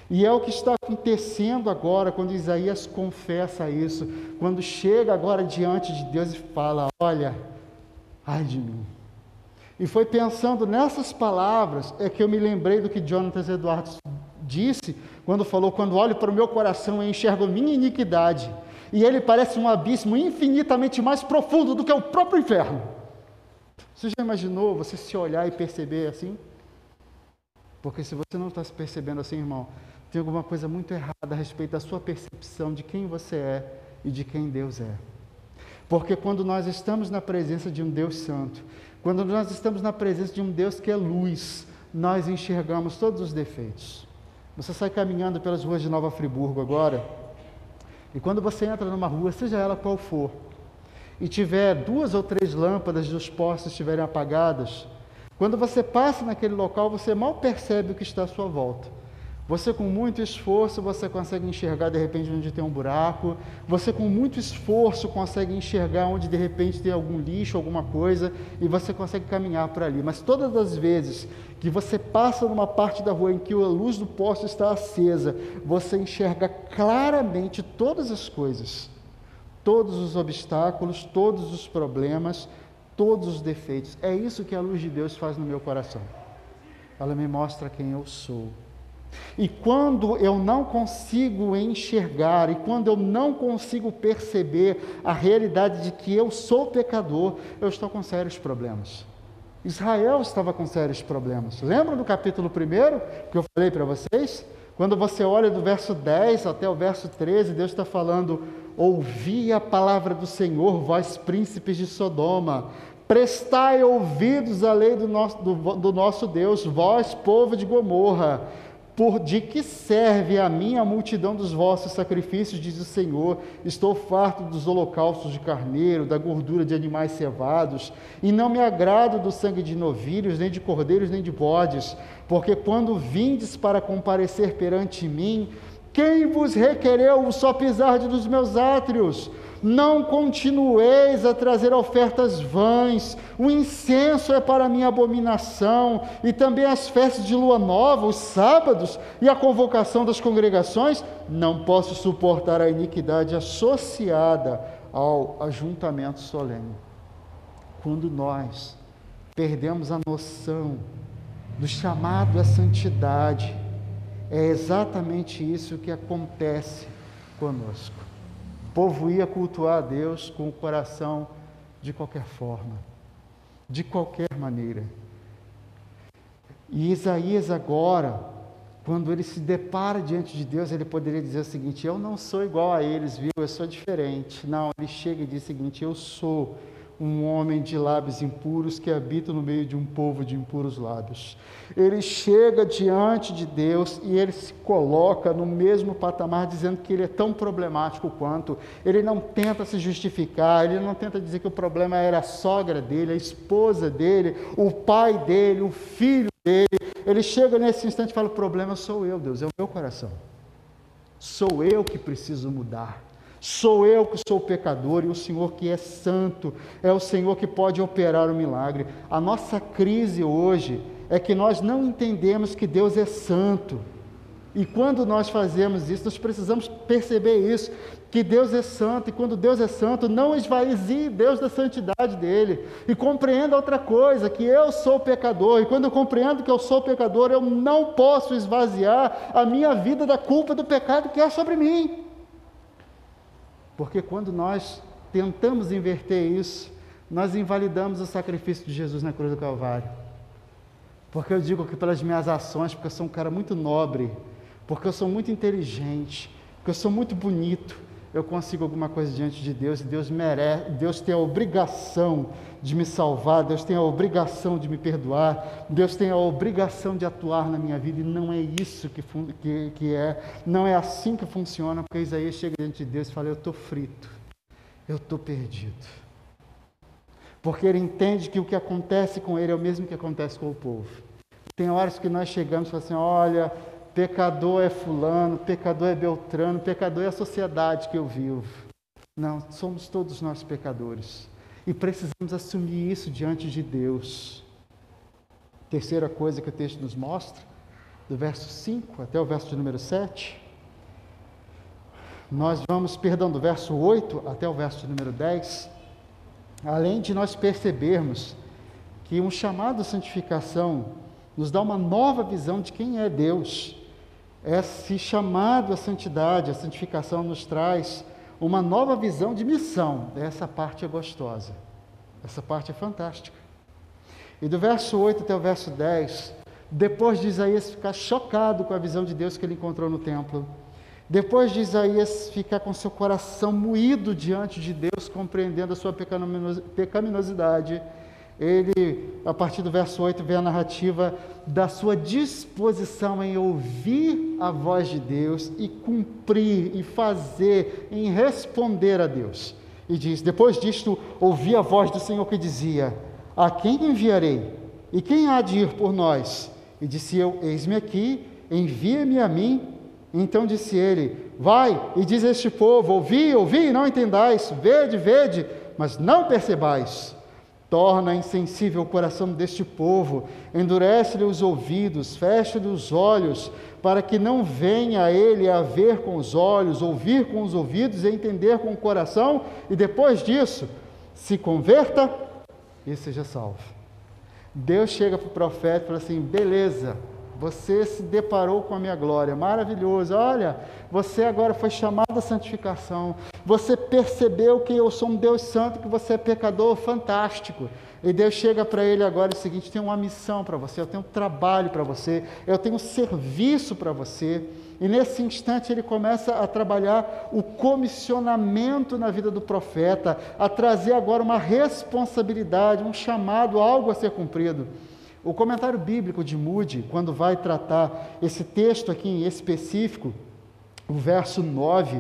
E é o que está acontecendo agora quando Isaías confessa isso, quando chega agora diante de Deus e fala: Olha, ai de mim. E foi pensando nessas palavras é que eu me lembrei do que Jonathan Edwards disse quando falou: Quando olho para o meu coração, eu enxergo minha iniquidade, e ele parece um abismo infinitamente mais profundo do que o próprio inferno. Você já imaginou você se olhar e perceber assim? Porque se você não está se percebendo assim, irmão, tem alguma coisa muito errada a respeito da sua percepção de quem você é e de quem Deus é. Porque quando nós estamos na presença de um Deus Santo, quando nós estamos na presença de um Deus que é luz, nós enxergamos todos os defeitos. Você sai caminhando pelas ruas de Nova Friburgo agora, e quando você entra numa rua, seja ela qual for, e tiver duas ou três lâmpadas dos postes estiverem apagadas, quando você passa naquele local, você mal percebe o que está à sua volta. Você com muito esforço, você consegue enxergar de repente onde tem um buraco. Você com muito esforço consegue enxergar onde de repente tem algum lixo, alguma coisa, e você consegue caminhar por ali. Mas todas as vezes que você passa numa parte da rua em que a luz do poste está acesa, você enxerga claramente todas as coisas, todos os obstáculos, todos os problemas, todos os defeitos. É isso que a luz de Deus faz no meu coração. Ela me mostra quem eu sou. E quando eu não consigo enxergar, e quando eu não consigo perceber a realidade de que eu sou pecador, eu estou com sérios problemas. Israel estava com sérios problemas. Lembra do capítulo 1 que eu falei para vocês? Quando você olha do verso 10 até o verso 13, Deus está falando: Ouvi a palavra do Senhor, vós príncipes de Sodoma, prestai ouvidos à lei do nosso, do, do nosso Deus, vós, povo de Gomorra por de que serve a mim a multidão dos vossos sacrifícios, diz o Senhor? Estou farto dos holocaustos de carneiro, da gordura de animais cevados, e não me agrado do sangue de novilhos, nem de cordeiros, nem de bodes, porque quando vindes para comparecer perante mim, quem vos requereu o só pisar dos meus átrios? Não continueis a trazer ofertas vãs, o incenso é para minha abominação, e também as festas de lua nova, os sábados e a convocação das congregações. Não posso suportar a iniquidade associada ao ajuntamento solene. Quando nós perdemos a noção do chamado à santidade, é exatamente isso que acontece conosco povo ia cultuar a Deus com o coração de qualquer forma, de qualquer maneira. E Isaías agora, quando ele se depara diante de Deus, ele poderia dizer o seguinte: Eu não sou igual a eles, viu? Eu sou diferente. Não, ele chega e diz o seguinte: Eu sou um homem de lábios impuros que habita no meio de um povo de impuros lábios. Ele chega diante de Deus e ele se coloca no mesmo patamar, dizendo que ele é tão problemático quanto. Ele não tenta se justificar, ele não tenta dizer que o problema era a sogra dele, a esposa dele, o pai dele, o filho dele. Ele chega nesse instante e fala: O problema sou eu, Deus, é o meu coração. Sou eu que preciso mudar. Sou eu que sou pecador e o Senhor que é santo, é o Senhor que pode operar o milagre. A nossa crise hoje é que nós não entendemos que Deus é santo. E quando nós fazemos isso, nós precisamos perceber isso, que Deus é santo, e quando Deus é santo, não esvazie Deus da santidade dele. E compreenda outra coisa, que eu sou pecador, e quando eu compreendo que eu sou pecador, eu não posso esvaziar a minha vida da culpa do pecado que é sobre mim. Porque quando nós tentamos inverter isso, nós invalidamos o sacrifício de Jesus na cruz do Calvário. Porque eu digo que pelas minhas ações, porque eu sou um cara muito nobre, porque eu sou muito inteligente, porque eu sou muito bonito, eu consigo alguma coisa diante de Deus e Deus merece, Deus tem a obrigação de me salvar, Deus tem a obrigação de me perdoar, Deus tem a obrigação de atuar na minha vida e não é isso que, que, que é, não é assim que funciona, porque Isaías chega diante de Deus e fala: Eu estou frito, eu estou perdido. Porque ele entende que o que acontece com ele é o mesmo que acontece com o povo. Tem horas que nós chegamos e falamos assim: olha, pecador é fulano, pecador é beltrano, pecador é a sociedade que eu vivo. Não, somos todos nós pecadores. E precisamos assumir isso diante de Deus. Terceira coisa que o texto nos mostra, do verso 5 até o verso de número 7. Nós vamos, perdão, do verso 8 até o verso de número 10. Além de nós percebermos que um chamado à santificação nos dá uma nova visão de quem é Deus esse chamado à santidade, à santificação nos traz uma nova visão de missão. Essa parte é gostosa. Essa parte é fantástica. E do verso 8 até o verso 10, depois de Isaías ficar chocado com a visão de Deus que ele encontrou no templo, depois de Isaías ficar com seu coração moído diante de Deus, compreendendo a sua pecaminosidade, ele, a partir do verso 8, vê a narrativa da sua disposição em ouvir a voz de Deus e cumprir, e fazer, em responder a Deus. E diz: Depois disto, ouvi a voz do Senhor que dizia: A quem enviarei? E quem há de ir por nós? E disse eu: Eis-me aqui, envia-me a mim. Então disse ele: Vai e diz a este povo: Ouvi, ouvi não entendais, vede, vede, mas não percebais. Torna insensível o coração deste povo, endurece-lhe os ouvidos, fecha-lhe os olhos, para que não venha a ele a ver com os olhos, ouvir com os ouvidos e entender com o coração, e depois disso se converta e seja salvo. Deus chega para o profeta e fala assim: beleza, você se deparou com a minha glória, maravilhoso. Olha, você agora foi chamado à santificação. Você percebeu que eu sou um Deus santo, que você é pecador, fantástico. E Deus chega para ele agora o seguinte: tem uma missão para você, eu tenho um trabalho para você, eu tenho um serviço para você. E nesse instante ele começa a trabalhar o comissionamento na vida do profeta, a trazer agora uma responsabilidade, um chamado, algo a ser cumprido. O comentário bíblico de Moody, quando vai tratar esse texto aqui em específico, o verso 9,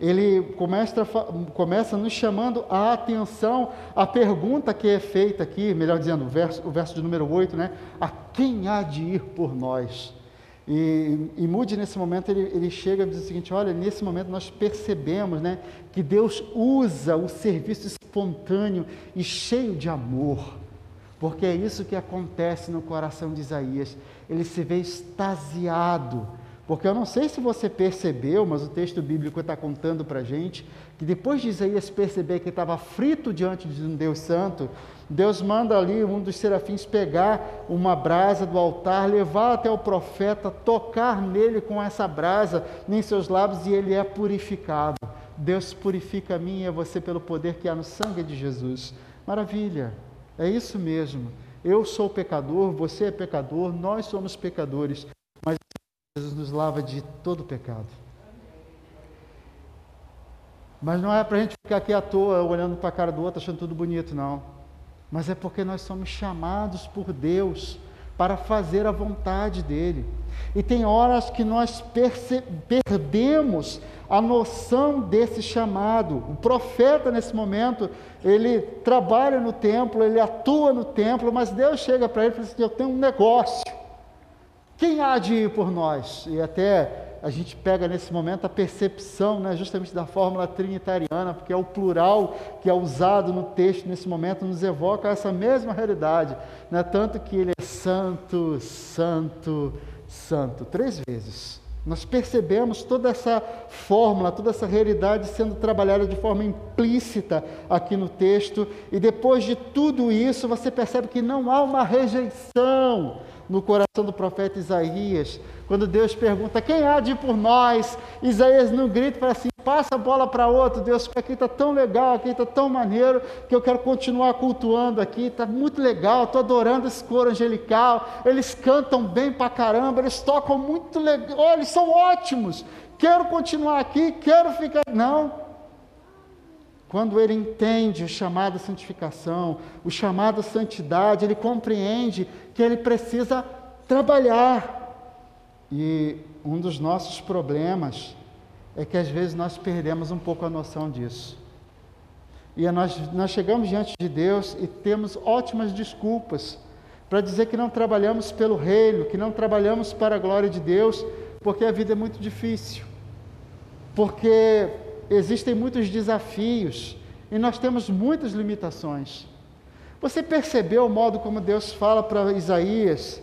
ele começa, começa nos chamando a atenção à pergunta que é feita aqui, melhor dizendo, o verso, o verso de número 8, né? A quem há de ir por nós? E, e nesse momento, ele, ele chega e diz o seguinte: olha, nesse momento nós percebemos né, que Deus usa o serviço espontâneo e cheio de amor porque é isso que acontece no coração de Isaías. Ele se vê extasiado. Porque eu não sei se você percebeu, mas o texto bíblico está contando para a gente que depois de Isaías perceber que estava frito diante de um Deus santo, Deus manda ali um dos serafins pegar uma brasa do altar, levar até o profeta, tocar nele com essa brasa em seus lábios e ele é purificado. Deus purifica a mim e a você pelo poder que há no sangue de Jesus. Maravilha! É isso mesmo. Eu sou pecador, você é pecador, nós somos pecadores, mas Jesus nos lava de todo pecado. Mas não é para a gente ficar aqui à toa, olhando para a cara do outro, achando tudo bonito, não. Mas é porque nós somos chamados por Deus para fazer a vontade dEle. E tem horas que nós perdemos a noção desse chamado. O profeta, nesse momento, ele trabalha no templo, ele atua no templo, mas Deus chega para ele e fala assim: Eu tenho um negócio. Quem há de ir por nós? E até a gente pega nesse momento a percepção, né, justamente da fórmula trinitariana, porque é o plural que é usado no texto nesse momento, nos evoca essa mesma realidade. Né, tanto que ele é santo, santo, santo, três vezes. Nós percebemos toda essa fórmula, toda essa realidade sendo trabalhada de forma implícita aqui no texto, e depois de tudo isso, você percebe que não há uma rejeição no coração do profeta Isaías. Quando Deus pergunta: Quem há de ir por nós? Isaías não grita e fala assim: passa a bola para outro. Deus, aqui está tão legal, aqui está tão maneiro, que eu quero continuar cultuando aqui. Está muito legal, estou adorando esse coro angelical. Eles cantam bem para caramba, eles tocam muito legal. Oh, eles são ótimos. Quero continuar aqui, quero ficar. Não. Quando ele entende o chamado santificação, o chamado santidade, ele compreende que ele precisa trabalhar. E um dos nossos problemas é que às vezes nós perdemos um pouco a noção disso. E nós, nós chegamos diante de Deus e temos ótimas desculpas para dizer que não trabalhamos pelo reino, que não trabalhamos para a glória de Deus, porque a vida é muito difícil, porque existem muitos desafios e nós temos muitas limitações. Você percebeu o modo como Deus fala para Isaías?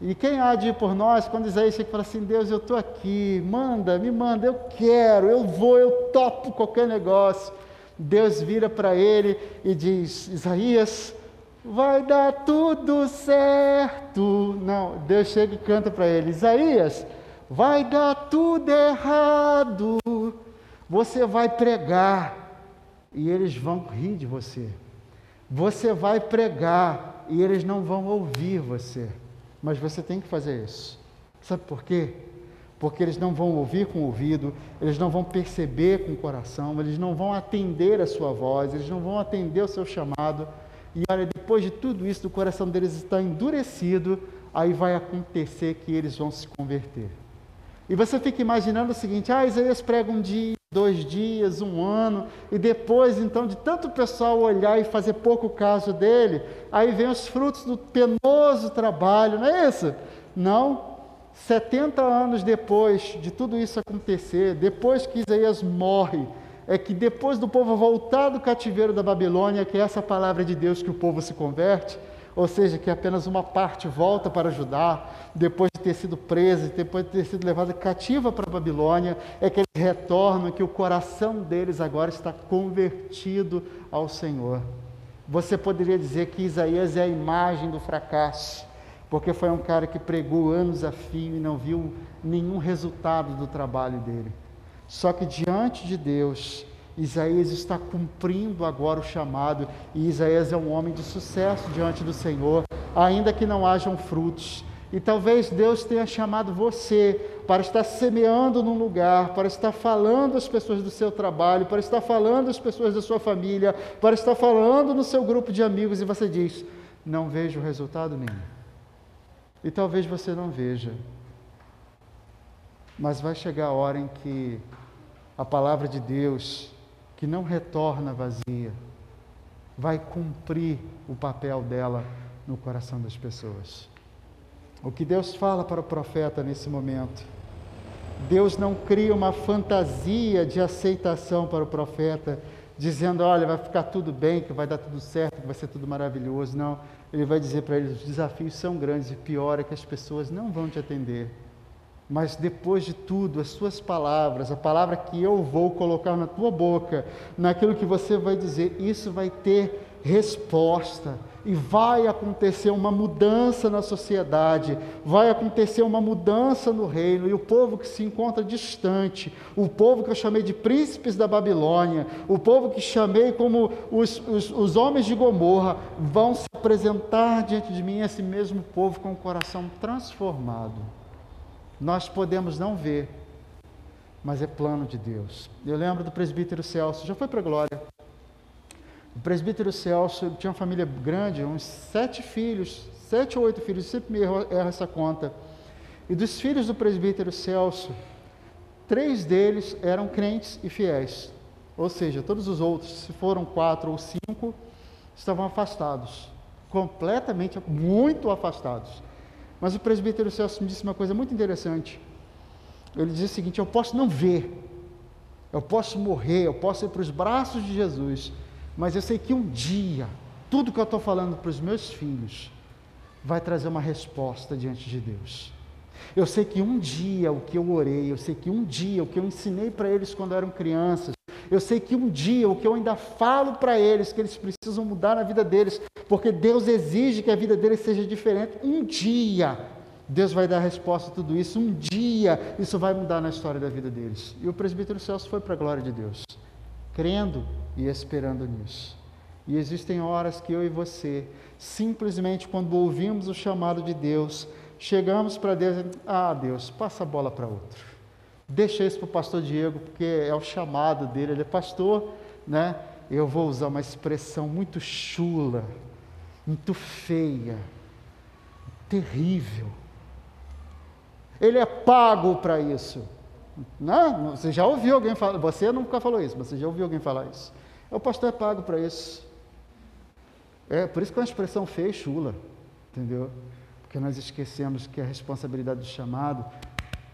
E quem há de ir por nós, quando Isaías chega e fala assim: Deus, eu estou aqui, manda, me manda, eu quero, eu vou, eu topo qualquer negócio. Deus vira para ele e diz: Isaías, vai dar tudo certo. Não, Deus chega e canta para ele: Isaías, vai dar tudo errado. Você vai pregar e eles vão rir de você. Você vai pregar e eles não vão ouvir você. Mas você tem que fazer isso. Sabe por quê? Porque eles não vão ouvir com o ouvido, eles não vão perceber com o coração, eles não vão atender a sua voz, eles não vão atender o seu chamado. E olha, depois de tudo isso, o coração deles está endurecido, aí vai acontecer que eles vão se converter. E você fica imaginando o seguinte: ah, Isaías prega um dia, dois dias, um ano, e depois, então, de tanto pessoal olhar e fazer pouco caso dele, aí vem os frutos do penoso trabalho, não é isso? Não. 70 anos depois de tudo isso acontecer, depois que Isaías morre, é que depois do povo voltar do cativeiro da Babilônia, que é essa palavra de Deus que o povo se converte, ou seja, que apenas uma parte volta para Judá, depois de ter sido presa, depois de ter sido levada cativa para a Babilônia, é que eles retornam, que o coração deles agora está convertido ao Senhor. Você poderia dizer que Isaías é a imagem do fracasso, porque foi um cara que pregou anos a fio e não viu nenhum resultado do trabalho dele. Só que diante de Deus, Isaías está cumprindo agora o chamado, e Isaías é um homem de sucesso diante do Senhor, ainda que não hajam frutos. E talvez Deus tenha chamado você para estar semeando num lugar, para estar falando às pessoas do seu trabalho, para estar falando às pessoas da sua família, para estar falando no seu grupo de amigos, e você diz: Não vejo resultado nenhum. E talvez você não veja, mas vai chegar a hora em que a palavra de Deus que não retorna vazia, vai cumprir o papel dela no coração das pessoas. O que Deus fala para o profeta nesse momento? Deus não cria uma fantasia de aceitação para o profeta, dizendo: olha, vai ficar tudo bem, que vai dar tudo certo, que vai ser tudo maravilhoso. Não, ele vai dizer para eles: os desafios são grandes e pior é que as pessoas não vão te atender mas depois de tudo, as suas palavras, a palavra que eu vou colocar na tua boca, naquilo que você vai dizer, isso vai ter resposta. E vai acontecer uma mudança na sociedade, vai acontecer uma mudança no reino, e o povo que se encontra distante, o povo que eu chamei de príncipes da Babilônia, o povo que chamei como os, os, os homens de Gomorra, vão se apresentar diante de mim, esse mesmo povo com o coração transformado nós podemos não ver, mas é plano de Deus. Eu lembro do presbítero Celso, já foi para a glória. O presbítero Celso tinha uma família grande, uns sete filhos, sete ou oito filhos, sempre me erro, essa conta. E dos filhos do presbítero Celso, três deles eram crentes e fiéis. Ou seja, todos os outros, se foram quatro ou cinco, estavam afastados, completamente, muito afastados. Mas o presbítero Celso me disse uma coisa muito interessante. Ele dizia o seguinte: eu posso não ver, eu posso morrer, eu posso ir para os braços de Jesus, mas eu sei que um dia, tudo que eu estou falando para os meus filhos vai trazer uma resposta diante de Deus. Eu sei que um dia o que eu orei, eu sei que um dia o que eu ensinei para eles quando eram crianças, eu sei que um dia o que eu ainda falo para eles, que eles precisam mudar na vida deles, porque Deus exige que a vida deles seja diferente, um dia Deus vai dar a resposta a tudo isso. Um dia isso vai mudar na história da vida deles. E o presbítero Celso foi para a glória de Deus, crendo e esperando nisso. E existem horas que eu e você, simplesmente quando ouvimos o chamado de Deus, chegamos para Deus e ah, Deus, passa a bola para outro. Deixa isso para o pastor Diego, porque é o chamado dele, ele é pastor, né? Eu vou usar uma expressão muito chula, muito feia, terrível. Ele é pago para isso. Não, você já ouviu alguém falar, você nunca falou isso, mas você já ouviu alguém falar isso. O pastor é pago para isso. É por isso que é uma expressão feia e chula, entendeu? Porque nós esquecemos que a responsabilidade do chamado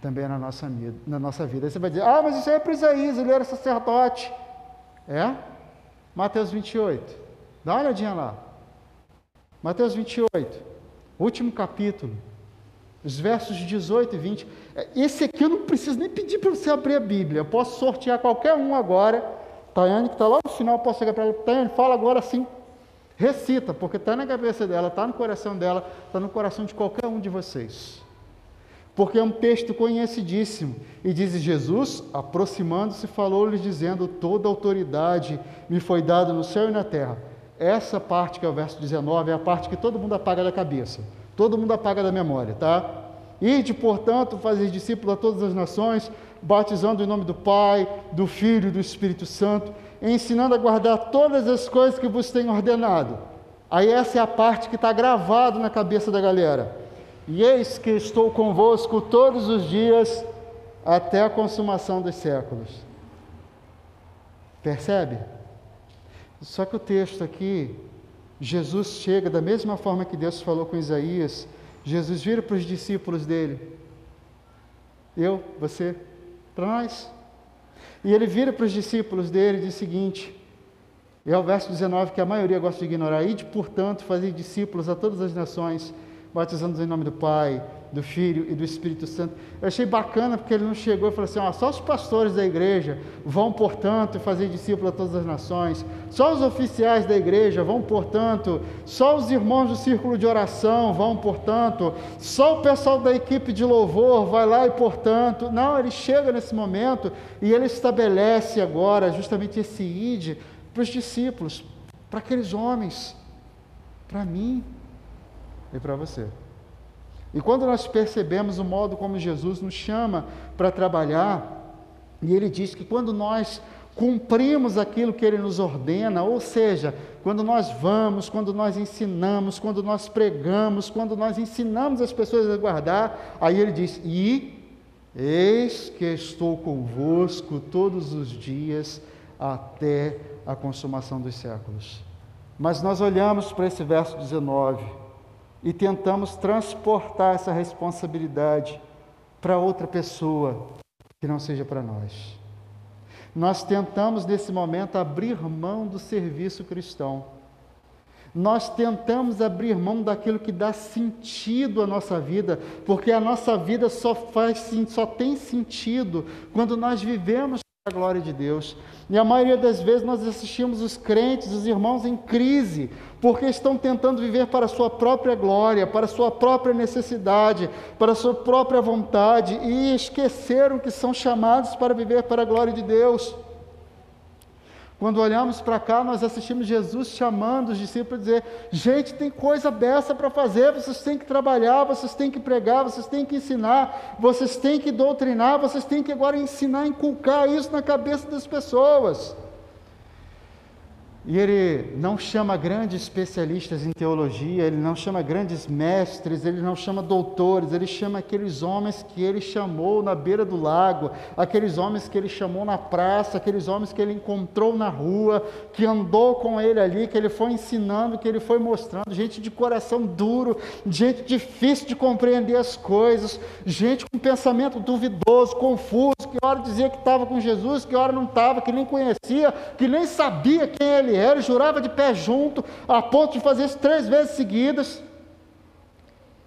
também é na nossa, na nossa vida. Aí você vai dizer, ah, mas isso aí é para Isaías, ele era sacerdote. É? Mateus 28. Dá uma olhadinha lá. Mateus 28, último capítulo, os versos 18 e 20. É, esse aqui eu não preciso nem pedir para você abrir a Bíblia. Eu posso sortear qualquer um agora. Tayane, que está lá no final, eu posso chegar para ela. Tayane, fala agora assim Recita, porque está na cabeça dela, está no coração dela, está no coração de qualquer um de vocês. Porque é um texto conhecidíssimo. E diz Jesus, aproximando-se, falou-lhes, dizendo: Toda autoridade me foi dada no céu e na terra. Essa parte, que é o verso 19, é a parte que todo mundo apaga da cabeça, todo mundo apaga da memória, tá? Ide, portanto, fazer discípulos a todas as nações, batizando em nome do Pai, do Filho e do Espírito Santo ensinando a guardar todas as coisas que vos tenho ordenado. Aí essa é a parte que está gravado na cabeça da galera. E eis que estou convosco todos os dias até a consumação dos séculos. Percebe? Só que o texto aqui, Jesus chega da mesma forma que Deus falou com Isaías. Jesus vira para os discípulos dele. Eu, você, para nós. E ele vira para os discípulos dele e diz o seguinte: é o verso 19 que a maioria gosta de ignorar. Ide, portanto, fazer discípulos a todas as nações, batizando-os em nome do Pai, do Filho e do Espírito Santo. Eu achei bacana porque ele não chegou e falou assim: ó, só os pastores da igreja vão, portanto, fazer discípulos a todas as nações, só os oficiais da igreja vão, portanto, só os irmãos do círculo de oração vão, portanto, só o pessoal da equipe de louvor vai lá e, portanto. Não, ele chega nesse momento e ele estabelece agora justamente esse id para os discípulos, para aqueles homens, para mim e para você. E quando nós percebemos o modo como Jesus nos chama para trabalhar, e ele diz que quando nós cumprimos aquilo que ele nos ordena, ou seja, quando nós vamos, quando nós ensinamos, quando nós pregamos, quando nós ensinamos as pessoas a guardar, aí ele diz: "E eis que estou convosco todos os dias até a consumação dos séculos". Mas nós olhamos para esse verso 19, e tentamos transportar essa responsabilidade para outra pessoa que não seja para nós. Nós tentamos nesse momento abrir mão do serviço cristão. Nós tentamos abrir mão daquilo que dá sentido à nossa vida, porque a nossa vida só faz só tem sentido quando nós vivemos a glória de Deus. E a maioria das vezes nós assistimos os crentes, os irmãos em crise, porque estão tentando viver para a sua própria glória, para a sua própria necessidade, para a sua própria vontade e esqueceram que são chamados para viver para a glória de Deus. Quando olhamos para cá, nós assistimos Jesus chamando os discípulos a dizer: gente, tem coisa dessa para fazer, vocês têm que trabalhar, vocês têm que pregar, vocês têm que ensinar, vocês têm que doutrinar, vocês têm que agora ensinar, inculcar isso na cabeça das pessoas. E ele não chama grandes especialistas em teologia, ele não chama grandes mestres, ele não chama doutores, ele chama aqueles homens que ele chamou na beira do lago, aqueles homens que ele chamou na praça, aqueles homens que ele encontrou na rua, que andou com ele ali, que ele foi ensinando, que ele foi mostrando, gente de coração duro, gente difícil de compreender as coisas, gente com pensamento duvidoso, confuso, que hora dizia que estava com Jesus, que hora não estava, que nem conhecia, que nem sabia quem ele era, jurava de pé junto, a ponto de fazer isso três vezes seguidas.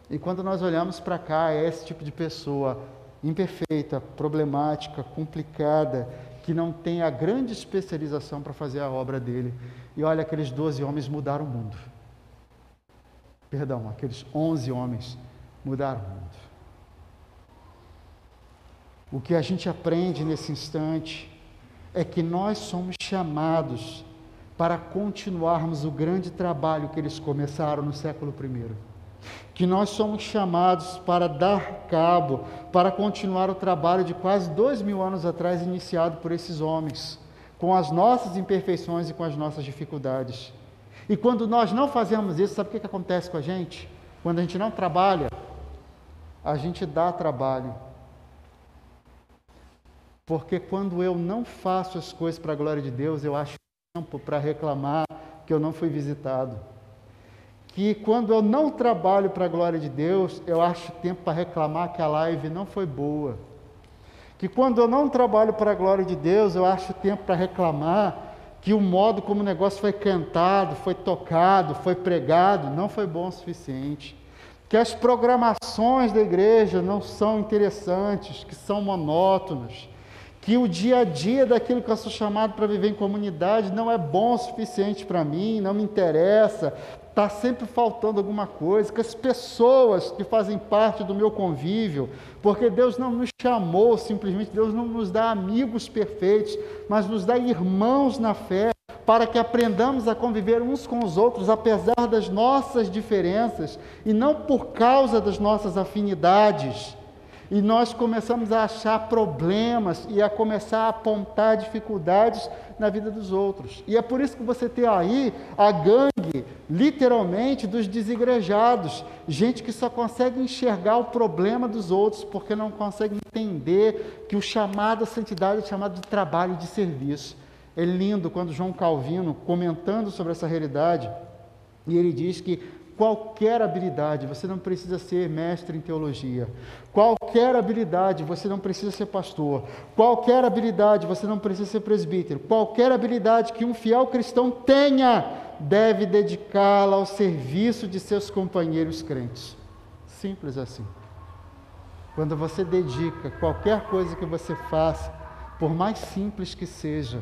E quando nós olhamos para cá, é esse tipo de pessoa imperfeita, problemática, complicada, que não tem a grande especialização para fazer a obra dele. E olha, aqueles doze homens mudaram o mundo. Perdão, aqueles onze homens mudar o mundo. O que a gente aprende nesse instante é que nós somos chamados para continuarmos o grande trabalho que eles começaram no século I. Que nós somos chamados para dar cabo, para continuar o trabalho de quase dois mil anos atrás, iniciado por esses homens, com as nossas imperfeições e com as nossas dificuldades. E quando nós não fazemos isso, sabe o que, que acontece com a gente? Quando a gente não trabalha, a gente dá trabalho. Porque quando eu não faço as coisas para a glória de Deus, eu acho tempo para reclamar que eu não fui visitado. Que quando eu não trabalho para a glória de Deus, eu acho tempo para reclamar que a live não foi boa. Que quando eu não trabalho para a glória de Deus, eu acho tempo para reclamar que o modo como o negócio foi cantado, foi tocado, foi pregado, não foi bom o suficiente. Que as programações da igreja não são interessantes, que são monótonas. Que o dia a dia daquilo que eu sou chamado para viver em comunidade não é bom o suficiente para mim, não me interessa, está sempre faltando alguma coisa, que as pessoas que fazem parte do meu convívio, porque Deus não nos chamou simplesmente, Deus não nos dá amigos perfeitos, mas nos dá irmãos na fé, para que aprendamos a conviver uns com os outros, apesar das nossas diferenças e não por causa das nossas afinidades e nós começamos a achar problemas e a começar a apontar dificuldades na vida dos outros. E é por isso que você tem aí a gangue, literalmente, dos desigrejados, gente que só consegue enxergar o problema dos outros porque não consegue entender que o chamado à santidade é chamado de trabalho de serviço. É lindo quando João Calvino, comentando sobre essa realidade, e ele diz que qualquer habilidade, você não precisa ser mestre em teologia. Qualquer habilidade, você não precisa ser pastor. Qualquer habilidade, você não precisa ser presbítero. Qualquer habilidade que um fiel cristão tenha, deve dedicá-la ao serviço de seus companheiros crentes. Simples assim. Quando você dedica qualquer coisa que você faça, por mais simples que seja,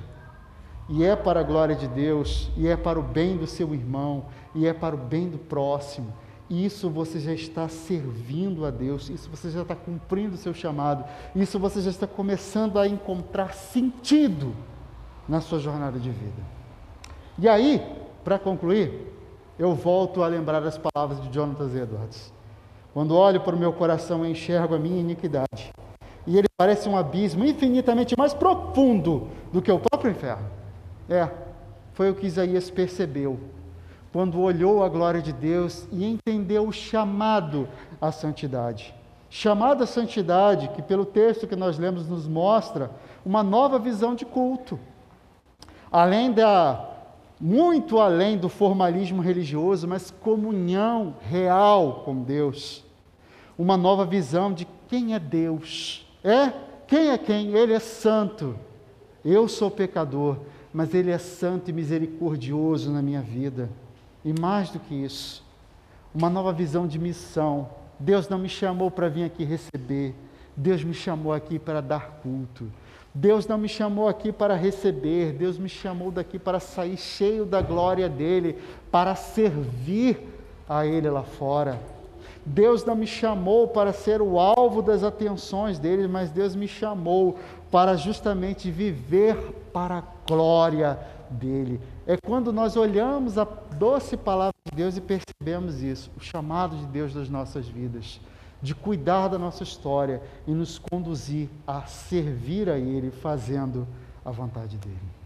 e é para a glória de Deus, e é para o bem do seu irmão, e é para o bem do próximo. Isso você já está servindo a Deus, isso você já está cumprindo o seu chamado, isso você já está começando a encontrar sentido na sua jornada de vida. E aí, para concluir, eu volto a lembrar as palavras de Jonathan Edwards. Quando olho para o meu coração e enxergo a minha iniquidade, e ele parece um abismo infinitamente mais profundo do que o próprio inferno. É, foi o que Isaías percebeu quando olhou a glória de Deus e entendeu o chamado à santidade. Chamado à santidade, que pelo texto que nós lemos nos mostra uma nova visão de culto. Além da muito além do formalismo religioso, mas comunhão real com Deus. Uma nova visão de quem é Deus. É? Quem é quem? Ele é santo. Eu sou pecador mas Ele é santo e misericordioso na minha vida. E mais do que isso, uma nova visão de missão. Deus não me chamou para vir aqui receber, Deus me chamou aqui para dar culto. Deus não me chamou aqui para receber, Deus me chamou daqui para sair cheio da glória dEle, para servir a Ele lá fora. Deus não me chamou para ser o alvo das atenções dele, mas Deus me chamou para justamente viver para a glória dele. É quando nós olhamos a doce palavra de Deus e percebemos isso, o chamado de Deus das nossas vidas, de cuidar da nossa história e nos conduzir a servir a Ele, fazendo a vontade dele.